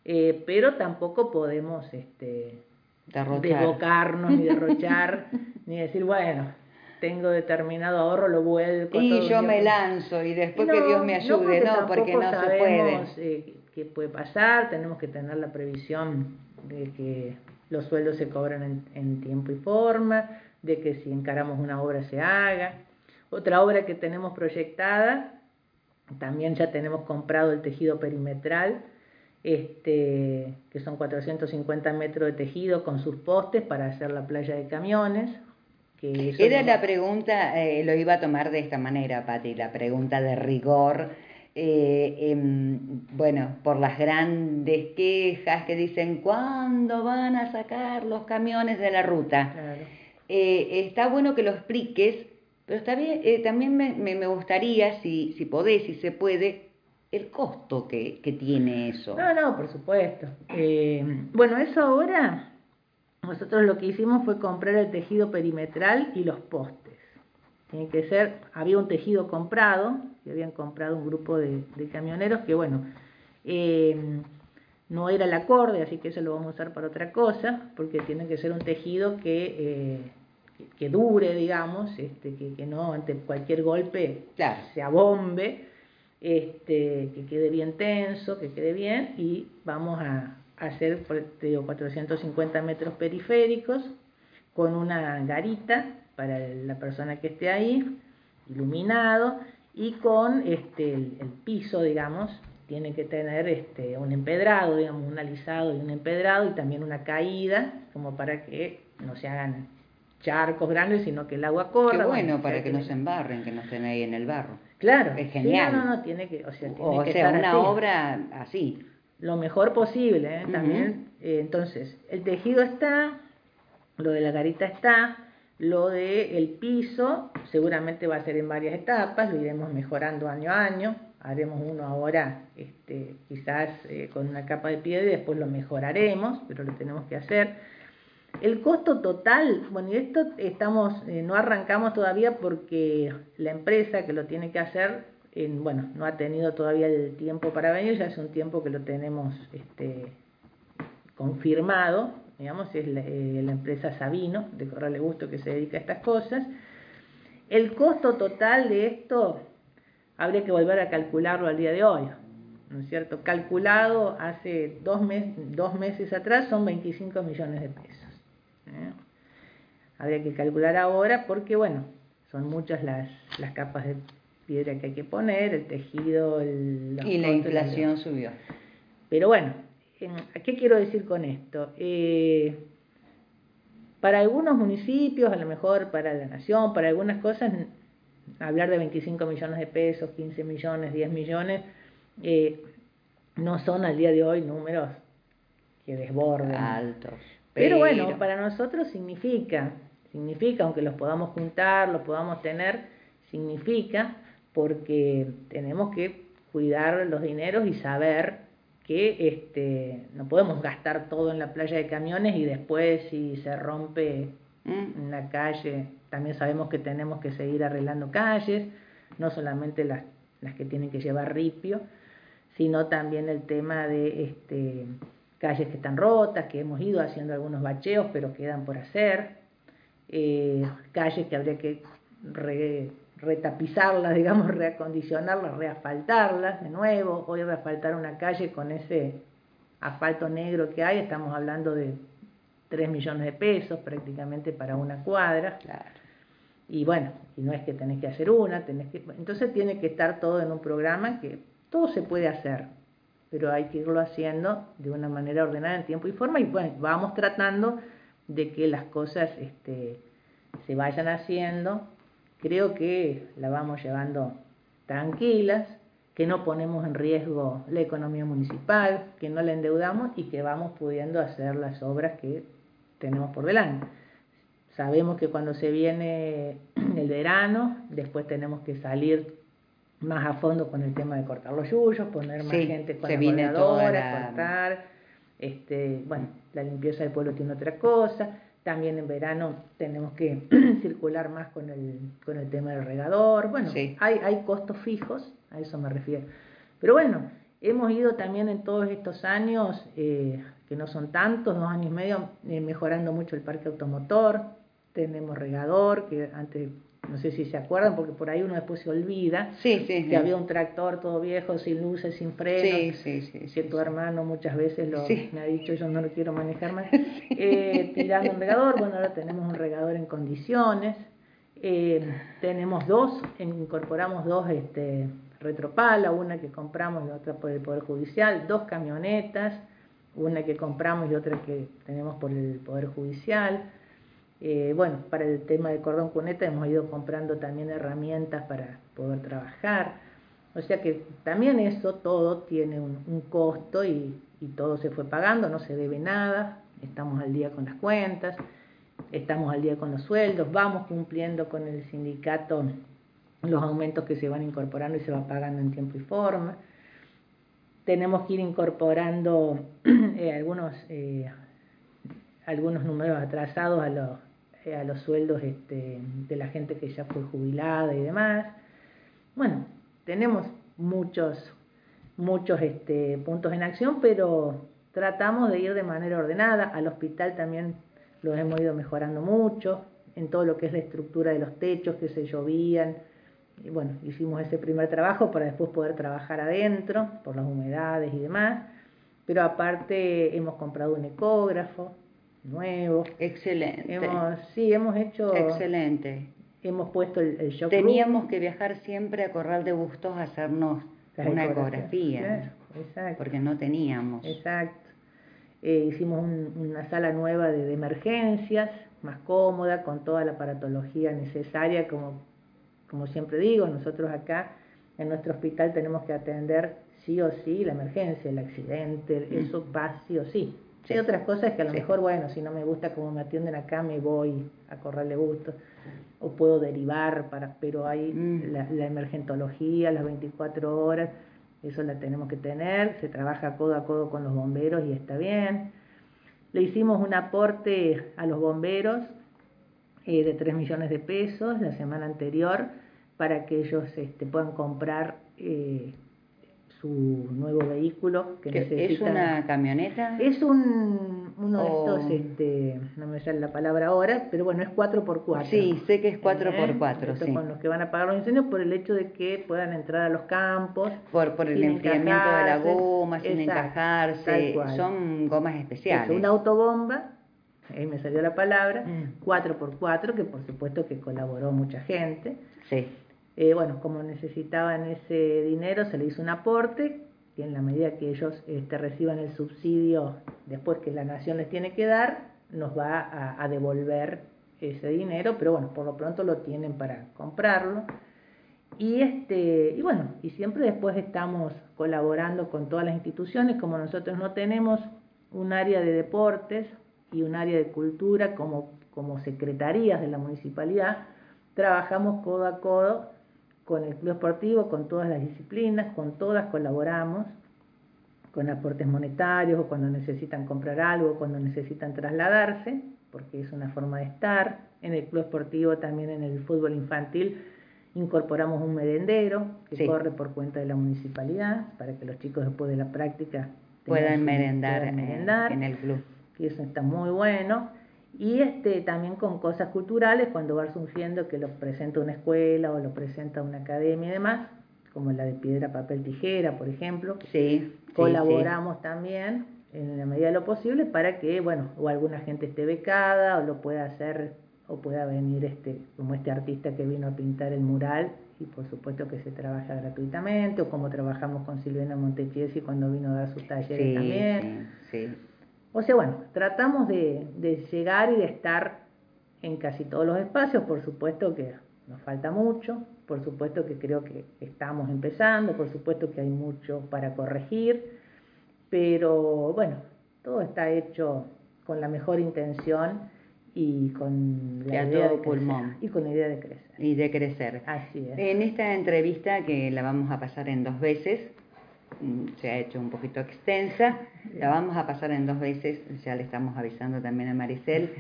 eh, pero tampoco podemos este, desbocarnos ni derrochar, ni decir, bueno, tengo determinado ahorro, lo vuelco. Y yo me lanzo y después que Dios me ayude, no, porque no, se puede. Eh, qué puede pasar, tenemos que tener la previsión de que los sueldos se cobran en, en tiempo y forma, de que si encaramos una obra se haga. Otra obra que tenemos proyectada, también ya tenemos comprado el tejido perimetral, este, que son 450 metros de tejido con sus postes para hacer la playa de camiones. Que Era la pregunta, eh, lo iba a tomar de esta manera, Pati, la pregunta de rigor. Eh, em, bueno, por las grandes quejas que dicen, ¿cuándo van a sacar los camiones de la ruta? Eh, está bueno que lo expliques pero está bien, eh, también me, me, gustaría, si, si podés, si se puede, el costo que, que tiene eso. No, no, por supuesto. Bueno, eso ahora, nosotros lo que hicimos fue comprar el tejido perimetral y los postes. Tiene que ser, había un tejido comprado, que habían comprado un grupo de, de camioneros que, bueno, eh, no era el acorde, así que eso lo vamos a usar para otra cosa, porque tiene que ser un tejido que que, dure, digamos, este, que, que, no ante cualquier golpe se abombe, este, que quede bien tenso, que quede bien, y vamos a, hacer, te digo, 450 metros periféricos con una garita para la persona que esté ahí, iluminado, y con este, el, piso, digamos, tiene que tener este, un empedrado, digamos, un alisado y un empedrado, y también una caída, como para que no se hagan charcos grandes, sino que el agua corra. Qué bueno, para que, no se embarren, que no estén ahí en el barro. Claro. Es genial. no, no, tiene que, o sea, tiene o que sea una obra así. Lo mejor posible, ¿eh? también. Eh, entonces, el tejido está, lo de la garita está, lo de el piso seguramente va a ser en varias etapas, lo iremos mejorando año a año. haremos uno ahora, este, quizás eh, con una capa de piedra y después lo mejoraremos, pero lo tenemos que hacer. El costo total, bueno, y esto estamos, eh, no arrancamos todavía porque la empresa que lo tiene que hacer, en, bueno, no ha tenido todavía el tiempo para venir, ya hace un tiempo que lo tenemos este, confirmado, digamos, es la, eh, la empresa Sabino, de Corrale Gusto, que se dedica a estas cosas. El costo total de esto habría que volver a calcularlo al día de hoy, ¿no es cierto? Calculado hace dos, dos meses atrás son 25 millones de pesos. ¿eh? Habría que calcular ahora porque, bueno, son muchas las, las capas de piedra que hay que poner, el tejido, el, y la inflación subió. Pero bueno, ¿qué quiero decir con esto? Eh, para algunos municipios, a lo mejor para la nación, para algunas cosas, hablar de 25 millones de pesos, 15 millones, 10 millones, eh, no son al día de hoy números que desborden. Altos. Pero, bueno, para nosotros significa, significa, aunque los podamos juntar, los podamos tener, significa porque tenemos que cuidar los dineros y saber que este, no podemos gastar todo en la playa de camiones y después si se rompe mm. en la calle también sabemos que tenemos que seguir arreglando calles, no solamente las, las que tienen que llevar ripio, sino también el tema de este, calles que están rotas, que hemos ido haciendo algunos bacheos, pero quedan por hacer, eh, calles que habría que retapizarlas, digamos, reacondicionarlas, reasfaltarlas de nuevo, hoy reasfaltar una calle con ese asfalto negro que hay, estamos hablando de 3 millones de pesos prácticamente para una cuadra. Claro. Y bueno, y no es que tenés que hacer una, tenés que... Entonces tiene que estar todo en un programa que todo se puede hacer, pero hay que irlo haciendo de una manera ordenada en tiempo y forma y bueno, vamos tratando de que las cosas este, se vayan haciendo. Creo que la vamos llevando tranquilas, que no ponemos en riesgo la economía municipal, que no la endeudamos y que vamos pudiendo hacer las obras que tenemos por delante. Sabemos que cuando se viene el verano, después tenemos que salir más a fondo con el tema de cortar los yuyos, poner más gente con la la cortar. Este, bueno, la limpieza del pueblo tiene otra cosa. También en verano tenemos que circular más con el, con el tema del regador. Bueno, hay, hay costos fijos, a eso me refiero. Pero bueno, hemos ido también en todos estos años, eh, que no son tantos, dos años y medio, eh, mejorando mucho el parque automotor tenemos regador, que antes, no sé si se acuerdan, porque por ahí uno después se olvida, sí, que había un tractor todo viejo, sin luces, sin frenos, sí, sí, sí, tu hermano muchas veces lo, me ha dicho, yo no lo quiero manejar más, eh, tirando un regador, bueno, ahora tenemos un regador en condiciones, eh, tenemos dos, incorporamos dos este, retropala, una que compramos y otra por el Poder Judicial, dos camionetas, una que compramos y otra que tenemos por el Poder Judicial, eh, bueno, para el tema de cordón cuneta hemos ido comprando también herramientas para poder trabajar. O sea que también eso todo tiene un, costo y, todo se fue pagando, no se debe nada, estamos al día con las cuentas, estamos al día con los sueldos, vamos cumpliendo con el sindicato los aumentos que se van incorporando y se va pagando en tiempo y forma. Tenemos que ir incorporando eh, algunos, eh, algunos números atrasados a los, a los sueldos este, de la gente que ya fue jubilada y demás. Bueno, tenemos muchos, muchos este, puntos en acción, pero tratamos de ir de manera ordenada. Al hospital también lo hemos ido mejorando mucho, en todo lo que es la estructura de los techos que se llovían. Y bueno, hicimos ese primer trabajo para después poder trabajar adentro por las humedades y demás. Pero aparte hemos comprado un ecógrafo, nuevo. Excelente. Hemos, sí, hemos hecho... Excelente. Hemos puesto el, el Teníamos que viajar siempre a Corral de Bustos a hacernos una ecografía. exacto. Porque no teníamos. Exacto. Eh, hicimos una sala nueva de, de, emergencias, más cómoda, con toda la aparatología necesaria, como, como siempre digo, nosotros acá en nuestro hospital tenemos que atender sí o sí la emergencia, el accidente, mm. eso va sí o sí. Hay otras cosas que a lo mejor, bueno, si no me gusta cómo me atienden acá, me voy a correrle gusto. o puedo derivar, para, pero hay Mm. la, la emergentología, las 24 horas, eso la tenemos que tener, se trabaja codo a codo con los bomberos y está bien. Le hicimos un aporte a los bomberos eh, de 3 millones de pesos la semana anterior para que ellos este, puedan comprar eh, su nuevo vehículo que ¿Que ¿Es una camioneta? Es un, uno de estos, este, no me sale la palabra ahora, pero bueno, es 4x4. Sí, sé que es 4x4, Esto sí. Con los que van a pagar los incendios por el hecho de que puedan entrar a los campos. Por, por el enfriamiento de la goma, sin encajarse. Son gomas especiales. Es una autobomba, ahí me salió la palabra, Mm. 4x4, que por supuesto que colaboró mucha gente. Sí. Eh, bueno, como necesitaban ese dinero, se le hizo un aporte, y en la medida que ellos este, reciban el subsidio después que la nación les tiene que dar, nos va a, a devolver ese dinero, pero bueno, por lo pronto lo tienen para comprarlo. Y, este, y bueno, y siempre después estamos colaborando con todas las instituciones, como nosotros no tenemos un área de deportes y un área de cultura como, como secretarías de la municipalidad, trabajamos codo a codo con el club esportivo, con todas las disciplinas, con todas colaboramos, con aportes monetarios o cuando necesitan comprar algo, cuando necesitan trasladarse, porque es una forma de estar. En el club esportivo, también en el fútbol infantil, incorporamos un merendero que Sí. corre por cuenta de la municipalidad para que los chicos después de la práctica Puedan merendar, puedan merendar en el club. que eso está muy bueno. Y este también con cosas culturales, cuando va surgiendo que lo presenta una escuela o lo presenta una academia y demás, como la de piedra, papel, tijera, por ejemplo, Sí. sí, colaboramos también en la medida de lo posible para que, bueno, o alguna gente esté becada o lo pueda hacer o pueda venir este como este artista que vino a pintar el mural y por supuesto que se trabaja gratuitamente o como trabajamos con Silvina Montechesi cuando vino a dar sus talleres sí, también. sí, sí. O sea, bueno, tratamos de, de llegar y de estar en casi todos los espacios, por supuesto que nos falta mucho, por supuesto que creo que estamos empezando, por supuesto que hay mucho para corregir, pero bueno, todo está hecho con la mejor intención y con la idea de crecer. pulmón. Y con la idea de crecer. Y de crecer. Así es. En esta entrevista, que la vamos a pasar en dos veces, se ha hecho un poquito extensa, la vamos a pasar en dos veces, ya le estamos avisando también a Maricel.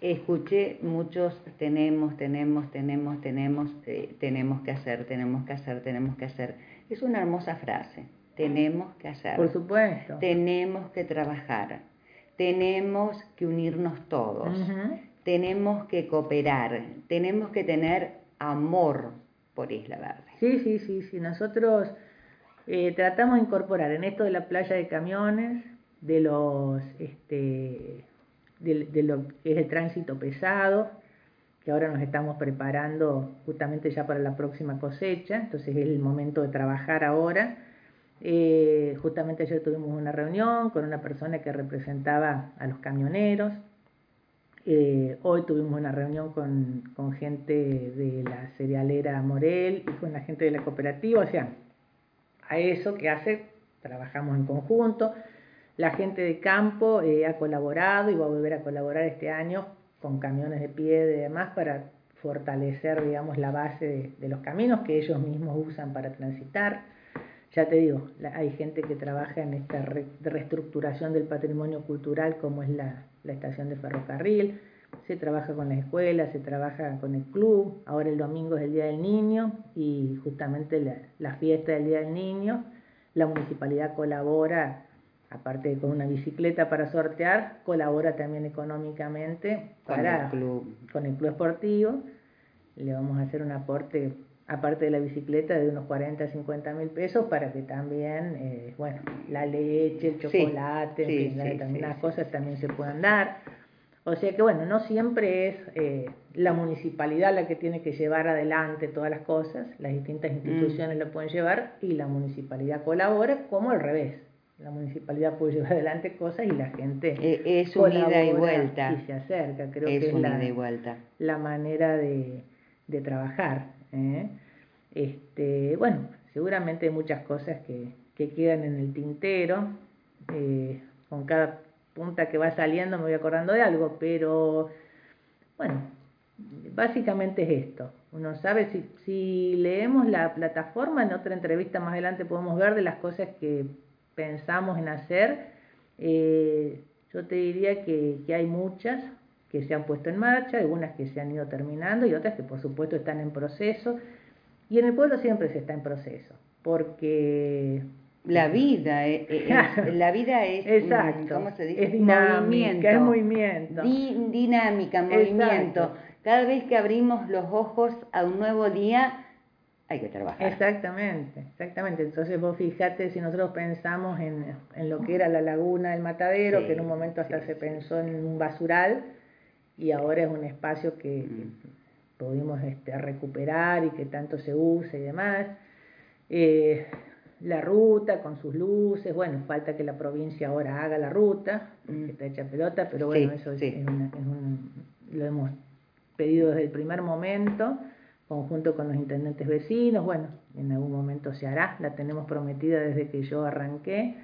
Escuché muchos tenemos, tenemos, tenemos, tenemos, eh, tenemos que hacer, tenemos que hacer, tenemos que hacer. Es una hermosa frase, tenemos que hacer. Por supuesto. Tenemos que trabajar, tenemos que unirnos todos, tenemos que cooperar, tenemos que tener amor por Isla Verde. Sí, sí, sí, sí. Nosotros eh, tratamos de incorporar en esto de la playa de camiones, de los, este, de, de lo que es el tránsito pesado, que ahora nos estamos preparando justamente ya para la próxima cosecha, entonces es el momento de trabajar ahora. Eh, justamente ayer tuvimos una reunión con una persona que representaba a los camioneros, eh, hoy tuvimos una reunión con, con gente de la cerealera Morel y con la gente de la cooperativa, o sea, a eso que hace, trabajamos en conjunto. La gente de campo eh, ha colaborado y va a volver a colaborar este año con camiones de piedra y demás para fortalecer, digamos, la base de, los caminos que ellos mismos usan para transitar. Ya te digo, hay gente que trabaja en esta re- reestructuración del patrimonio cultural como es la estación de ferrocarril, se trabaja con las escuelas, se trabaja con el club, ahora el domingo es el Día del Niño y justamente la, la fiesta del Día del Niño, la municipalidad colabora, aparte de con una bicicleta para sortear, colabora también económicamente Con para, el club. con el club esportivo, le vamos a hacer un aporte, aparte de la bicicleta, de unos 40, 50 mil pesos para que también, eh, bueno, la leche, el chocolate, sí, sí, cosas también se puedan dar. O sea que bueno, no siempre es eh, la municipalidad la que tiene que llevar adelante todas las cosas, las distintas instituciones lo pueden llevar y la municipalidad colabora, como al revés. La municipalidad puede llevar adelante cosas y la gente Eh, es un ida y vuelta. y se acerca. Creo es que es la, y vuelta. la manera de, de trabajar. ¿eh? Este, bueno, seguramente hay muchas cosas que, que quedan en el tintero. eh, con cada punta que va saliendo me voy acordando de algo, pero bueno, básicamente es esto. Uno sabe, si, leemos la plataforma, en otra entrevista más adelante podemos ver de las cosas que pensamos en hacer. Eh, yo te diría que, que hay muchas que se han puesto en marcha, algunas que se han ido terminando y otras que por supuesto están en proceso. Y en el pueblo siempre se está en proceso, porque la vida es, la vida es Exacto. ¿cómo se dice? Es dinámica, es movimiento. dinámica, movimiento. Cada vez que abrimos los ojos a un nuevo día, hay que trabajar. Exactamente, exactamente. Entonces vos fijate si nosotros pensamos en, en lo que era la laguna del matadero, que en un momento hasta se pensó en un basural, y ahora es un espacio que, mm. pudimos este, recuperar y que tanto se usa y demás. Eh, la ruta con sus luces, bueno, falta que la provincia ahora haga la ruta, mm. que está hecha pelota, pero bueno, eso Es, un, lo hemos pedido desde el primer momento, conjunto con los intendentes vecinos, bueno, en algún momento se hará, la tenemos prometida desde que yo arranqué,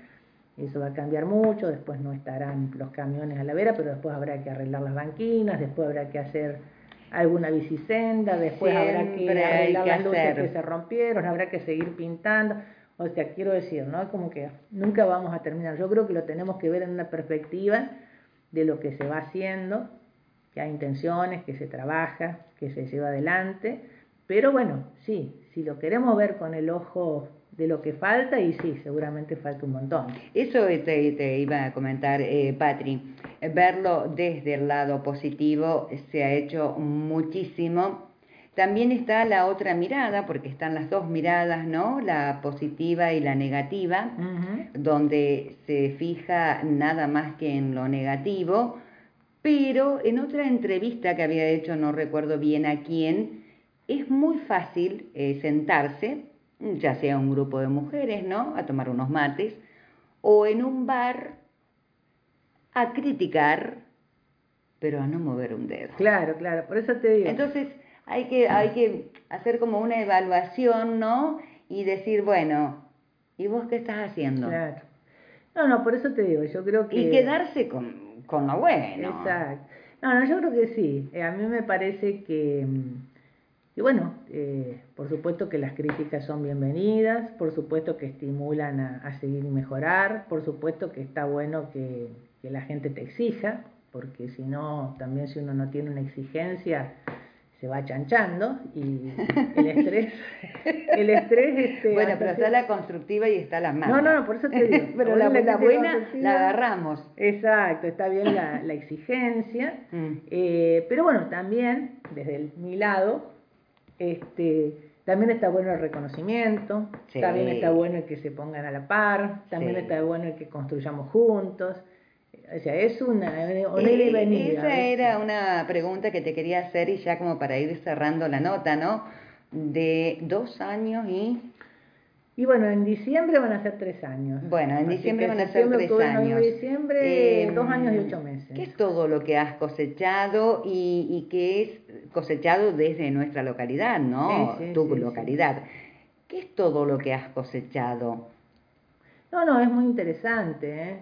eso va a cambiar mucho, después no estarán los camiones a la vera, pero después habrá que arreglar las banquinas, después habrá que hacer alguna bicisenda, después habrá que arreglar las luces que se rompieron, habrá que seguir pintando. O sea, quiero decir, ¿no? Como que nunca vamos a terminar. Yo creo que lo tenemos que ver en una perspectiva de lo que se va haciendo, que hay intenciones, que se trabaja, que se lleva adelante. Pero bueno, sí, si lo queremos ver con el ojo de lo que falta y sí, seguramente falta un montón. Eso te, te iba a comentar, eh, Patri. Verlo desde el lado positivo se ha hecho muchísimo. También está la otra mirada, porque están las dos miradas, ¿no? La positiva y la negativa, donde se fija nada más que en lo negativo. Pero en otra entrevista que había hecho, no recuerdo bien a quién, es muy fácil eh, sentarse ya sea un grupo de mujeres, ¿no? A tomar unos mates, o en un bar a criticar, pero a no mover un dedo. Claro, claro, por eso te digo. Entonces hay que, hay que hacer como una evaluación, ¿no? Y decir, bueno, ¿y vos qué estás haciendo? Claro. No, no, por eso te digo, yo creo que... Y quedarse con, con lo bueno. Exacto. No, no, yo creo que sí. Eh, a mí me parece que mm, y bueno, eh, por supuesto que las críticas son bienvenidas, por supuesto que estimulan a, seguir y mejorar, por supuesto que está bueno que, que, la gente te exija, porque si no, también si uno no tiene una exigencia, se va chanchando y el estrés, el estrés este, Bueno, pero está la constructiva y está la mala. No, no, no, por eso te digo. pero la, buena la agarramos. Exacto, está bien la, la exigencia, mm. eh, pero bueno, también desde mi lado, este, también está bueno el reconocimiento, también está bueno el que se pongan a la par, también está bueno el que construyamos juntos. O sea, es una, una eh, Esa era una pregunta que te quería hacer y ya como para ir cerrando la nota, ¿no? De dos años y y bueno, en diciembre van a ser tres años. Bueno, en diciembre van a ser tres años. En diciembre, dos años y ocho meses. ¿Qué es todo lo que has cosechado y, y qué es cosechado desde nuestra localidad, no? tu localidad. ¿Qué es todo lo que has cosechado? No, no, es muy interesante. ¿eh?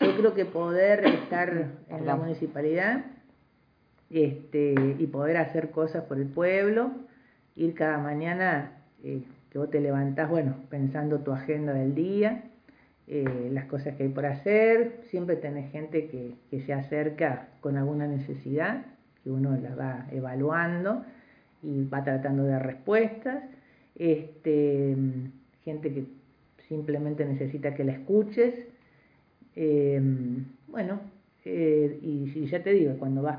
Yo creo que poder estar en la municipalidad este, y poder hacer cosas por el pueblo, ir cada mañana... Eh, que vos te levantás, bueno, pensando tu agenda del día, eh, las cosas que hay por hacer, siempre tenés gente que, que, se acerca con alguna necesidad, que uno la va evaluando y va tratando de dar respuestas, este, gente que simplemente necesita que la escuches, eh, bueno, eh, y, ya te digo, cuando vas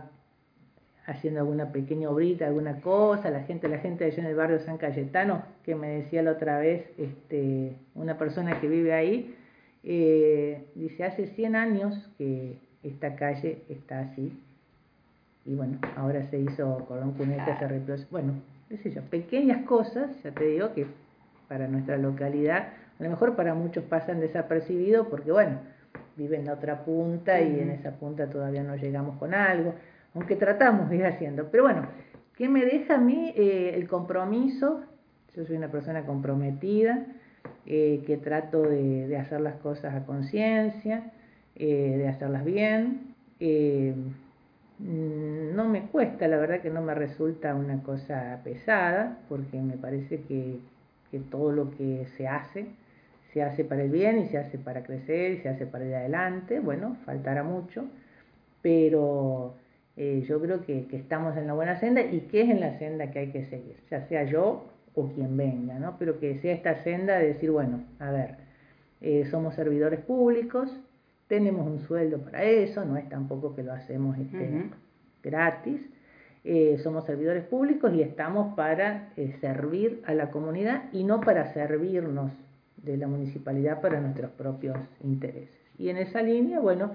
haciendo alguna pequeña obrita, alguna cosa, la gente, la gente allá en el barrio San Cayetano, que me decía la otra vez, este, una persona que vive ahí, eh, dice, hace 100 años que esta calle está así, y bueno, ahora se hizo cordón cuneta, se reemplazó, bueno, qué sé pequeñas cosas, ya te digo que para nuestra localidad, a lo mejor para muchos pasan desapercibidos porque bueno, viven en la otra punta y en esa punta todavía no llegamos con algo aunque tratamos de ir haciendo. Pero bueno, ¿qué me deja a mí eh, el compromiso? Yo soy una persona comprometida, eh, que trato de, hacer las cosas a conciencia, eh, de hacerlas bien. No me cuesta, la verdad que no me resulta una cosa pesada, porque me parece que, que todo lo que se hace, se hace para el bien y se hace para crecer y se hace para ir adelante. Bueno, faltará mucho, pero eh, yo creo que, que, estamos en la buena senda y que es en la senda que hay que seguir, ya sea yo o quien venga, ¿no? Pero que sea esta senda de decir, bueno, a ver, eh, somos servidores públicos, tenemos un sueldo para eso, no es tampoco que lo hacemos este, gratis. Eh, somos servidores públicos y estamos para servir a la comunidad y no para servirnos de la municipalidad para nuestros propios intereses. Y en esa línea, bueno,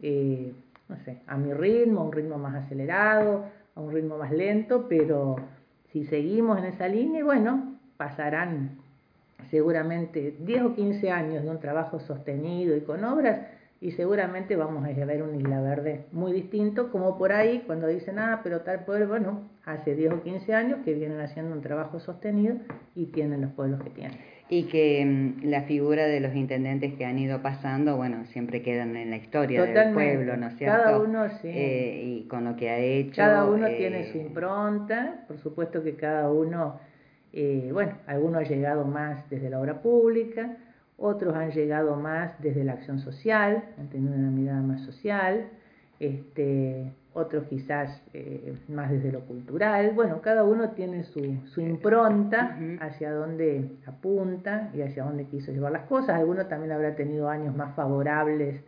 eh, no sé, a mi ritmo, a un ritmo más acelerado, a un ritmo más lento, pero si seguimos en esa línea, bueno, pasarán seguramente 10 o 15 años de un trabajo sostenido y con obras y seguramente vamos a ver un Isla Verde muy distinto, como por ahí cuando dicen, ah, pero tal pueblo, bueno, hace 10 o 15 años que vienen haciendo un trabajo sostenido y tienen los pueblos que tienen. Y que mm, la figura de los intendentes que han ido pasando, bueno, siempre quedan en la historia del pueblo, ¿no es cierto? Cada uno, sí. Eh, y con lo que ha hecho. Cada uno eh, tiene su impronta, por supuesto que cada uno, eh, bueno, alguno ha llegado más desde la obra pública, otros han llegado más desde la acción social, han tenido una mirada más social, este, otros quizás eh, más desde lo cultural. Bueno, cada uno tiene su, su impronta hacia dónde apunta y hacia dónde quiso llevar las cosas. Algunos también habrá tenido años más favorables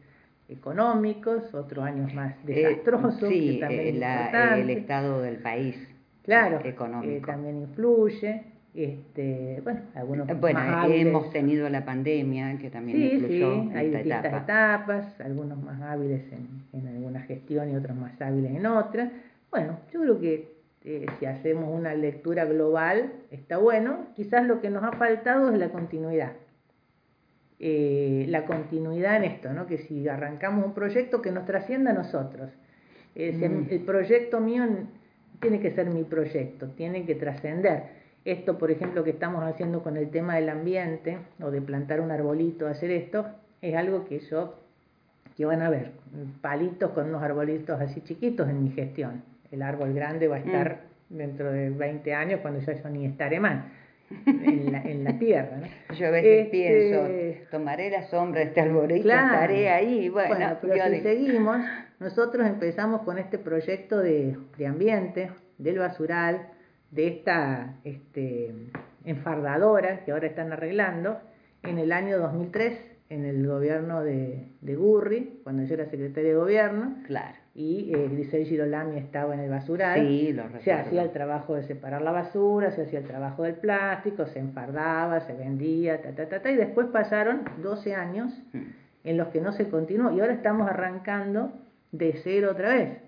económicos, otros años más eh, desastrosos. sí, también eh, el estado del país claro, económico. también influye. Este, bueno, algunos bueno, hemos tenido la pandemia que también sí, influyó sí, hay distintas etapas, algunos más hábiles en, en, alguna gestión y otros más hábiles en otra. Bueno, yo creo que eh, si hacemos una lectura global está bueno. Quizás lo que nos ha faltado es la continuidad. Eh, la continuidad en esto, ¿no? Que si arrancamos un proyecto que nos trascienda a nosotros. Eh, mm. El proyecto mío tiene que ser mi proyecto, tiene que trascender esto, por ejemplo, que estamos haciendo con el tema del ambiente, o de plantar un arbolito, hacer esto, es algo que yo, que van a ver, palitos con unos arbolitos así chiquitos en mi gestión. El árbol grande va a estar mm. dentro de 20 años cuando yo, yo ni estaré más en la, en la tierra. ¿no? Yo a veces este, pienso, tomaré la sombra de este arbolito, estaré ahí. Bueno, pero si seguimos, nosotros empezamos con este proyecto de, de ambiente, del basural, de esta este, enfardadora que ahora están arreglando en el año 2003 en el gobierno de, de Gurri, cuando yo era secretaria de gobierno. Claro. Y eh, Grisel Girolami estaba en el basural. Sí, lo Se hacía el trabajo de separar la basura, se hacía el trabajo del plástico, se enfardaba, se vendía, ta, ta, ta, ta. Y después pasaron 12 años mm. en los que no se continuó. Y ahora estamos arrancando de cero otra vez.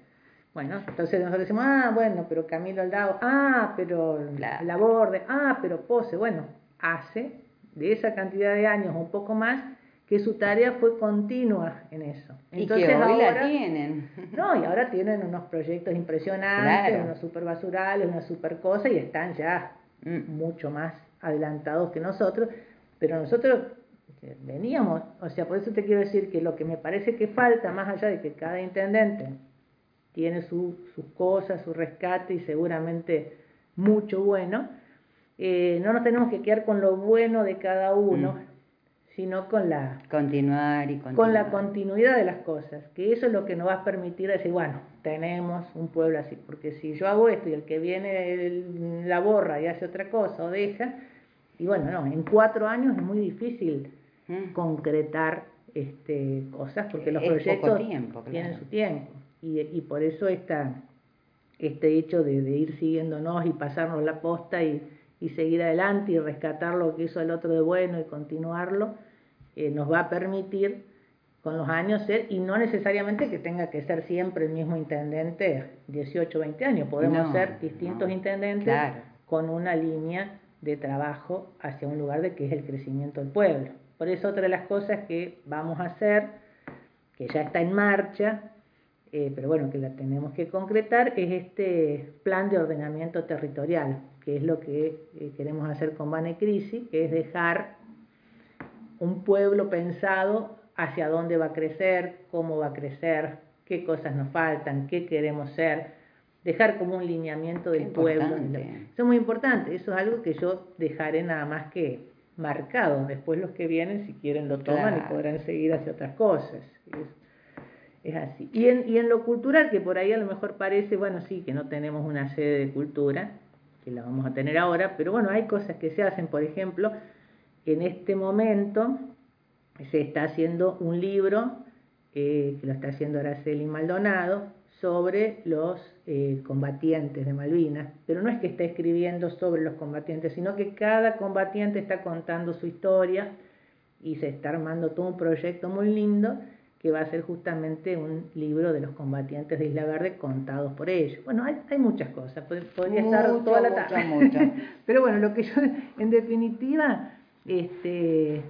Bueno, entonces nosotros decimos, ah, bueno, pero Camilo Aldao, ah, pero la, Borde, ah, pero Pose, bueno, hace de esa cantidad de años un poco más que su tarea fue continua en eso. Entonces, y que hoy la tienen. No, y ahora tienen unos proyectos impresionantes, unos super basurales, una super cosa, y están ya mm. mucho más adelantados que nosotros, pero nosotros veníamos, o sea, por eso te quiero decir que lo que me parece que falta, más allá de que cada intendente tiene sus cosas, su rescate y seguramente mucho bueno. Eh, no nos tenemos que quedar con lo bueno de cada uno, mm. sino con la, continuar y con la continuidad de las cosas, que eso es lo que nos va a permitir decir, bueno, tenemos un pueblo así, porque si yo hago esto y el que viene la borra y hace otra cosa o deja, y bueno, no, en cuatro años es muy difícil mm. concretar este, cosas porque los proyectos tienen su tiempo y, y por eso esta, este hecho de, ir siguiéndonos y pasarnos la posta y, y, seguir adelante y rescatar lo que hizo el otro de bueno y continuarlo, eh, nos va a permitir con los años ser, y no necesariamente que tenga que ser siempre el mismo intendente 18 20 años, podemos ser distintos intendentes con una línea de trabajo hacia un lugar de que es el crecimiento del pueblo. Por eso otra de las cosas que vamos a hacer, que ya está en marcha, eh, pero bueno, que la tenemos que concretar, es este plan de ordenamiento territorial, que es lo que eh, queremos hacer con Bane Crisi, que es dejar un pueblo pensado hacia dónde va a crecer, cómo va a crecer, qué cosas nos faltan, qué queremos ser, dejar como un lineamiento del pueblo. Eso es muy importante, eso es algo que yo dejaré nada más que marcado. Después los que vienen, si quieren, lo toman y podrán seguir hacia otras cosas. Es, así. Y en, y en lo cultural, que por ahí a lo mejor parece, bueno, sí, que no tenemos una sede de cultura, que la vamos a tener ahora, pero bueno, hay cosas que se hacen, por ejemplo, en este momento se está haciendo un libro, eh, que lo está haciendo Araceli Maldonado, sobre los eh, combatientes de Malvinas, pero no es que esté escribiendo sobre los combatientes, sino que cada combatiente está contando su historia y se está armando todo un proyecto muy lindo que va a ser justamente un libro de los combatientes de Isla Verde contados por ellos. Bueno, hay, hay muchas cosas, podría estar toda la tarde. Pero bueno, lo que yo, en definitiva, este,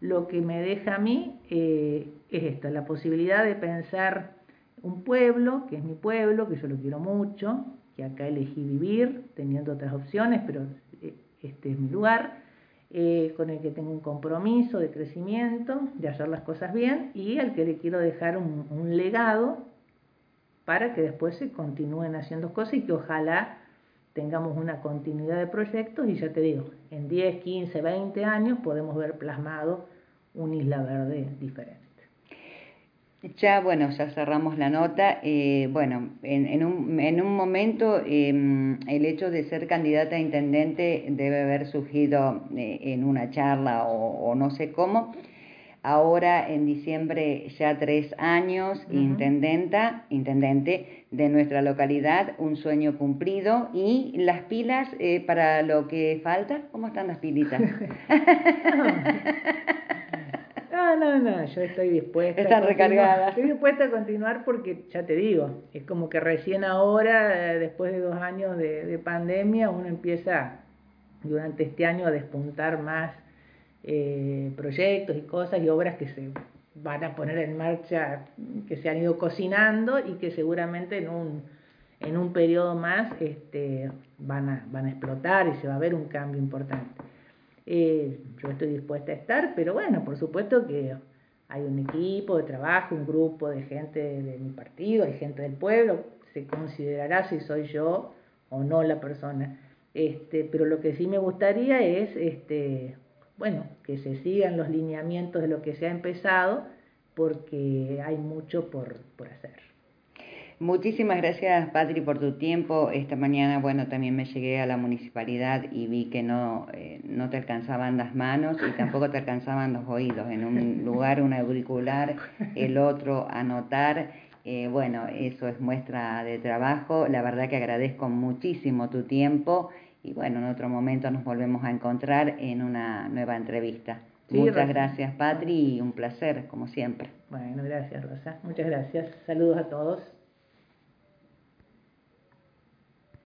lo que me deja a mí eh, es esto, la posibilidad de pensar un pueblo, que es mi pueblo, que yo lo quiero mucho, que acá elegí vivir, teniendo otras opciones, pero eh, este es mi lugar, eh, con el que tengo un compromiso de crecimiento, de hacer las cosas bien, y al que le quiero dejar un, un legado para que después se continúen haciendo cosas y que ojalá tengamos una continuidad de proyectos y ya te digo, en 10, 15, 20 años podemos ver plasmado un Isla Verde diferente. Ya, bueno, ya cerramos la nota. Eh, bueno, en, en, un, en un momento em, el hecho de ser candidata a intendente debe haber surgido eh, en una charla o, no sé cómo. Ahora en diciembre ya tres años, intendenta, intendente de nuestra localidad, un sueño cumplido y las pilas eh, para lo que falta, ¿cómo están las pilitas? No, no, no, yo estoy dispuesta. Están recargadas. Estoy dispuesta a continuar porque, ya te digo, es como que recién ahora, después de dos años de, pandemia, uno empieza durante este año a despuntar más eh, proyectos y cosas y obras que se van a poner en marcha, que se han ido cocinando y que seguramente en un, en un periodo más este, van, a, van a explotar y se va a ver un cambio importante. Eh, yo estoy dispuesta a estar, pero bueno, por supuesto que hay un equipo de trabajo, un grupo de gente de mi partido, hay gente del pueblo, se considerará si soy yo o no la persona. Este, pero lo que sí me gustaría es, este, bueno, que se sigan los lineamientos de lo que se ha empezado, porque hay mucho por, por hacer. Muchísimas gracias, Patri, por tu tiempo. Esta mañana, bueno, también me llegué a la municipalidad y vi que no, eh, no te alcanzaban las manos y tampoco te alcanzaban los oídos. En un lugar, un auricular, el otro, anotar. Eh, bueno, eso es muestra de trabajo. La verdad que agradezco muchísimo tu tiempo y bueno, en otro momento nos volvemos a encontrar en una nueva entrevista. Muchas gracias, Patri, y un placer, como siempre. Bueno, gracias, Rosa. Muchas gracias. Saludos a todos.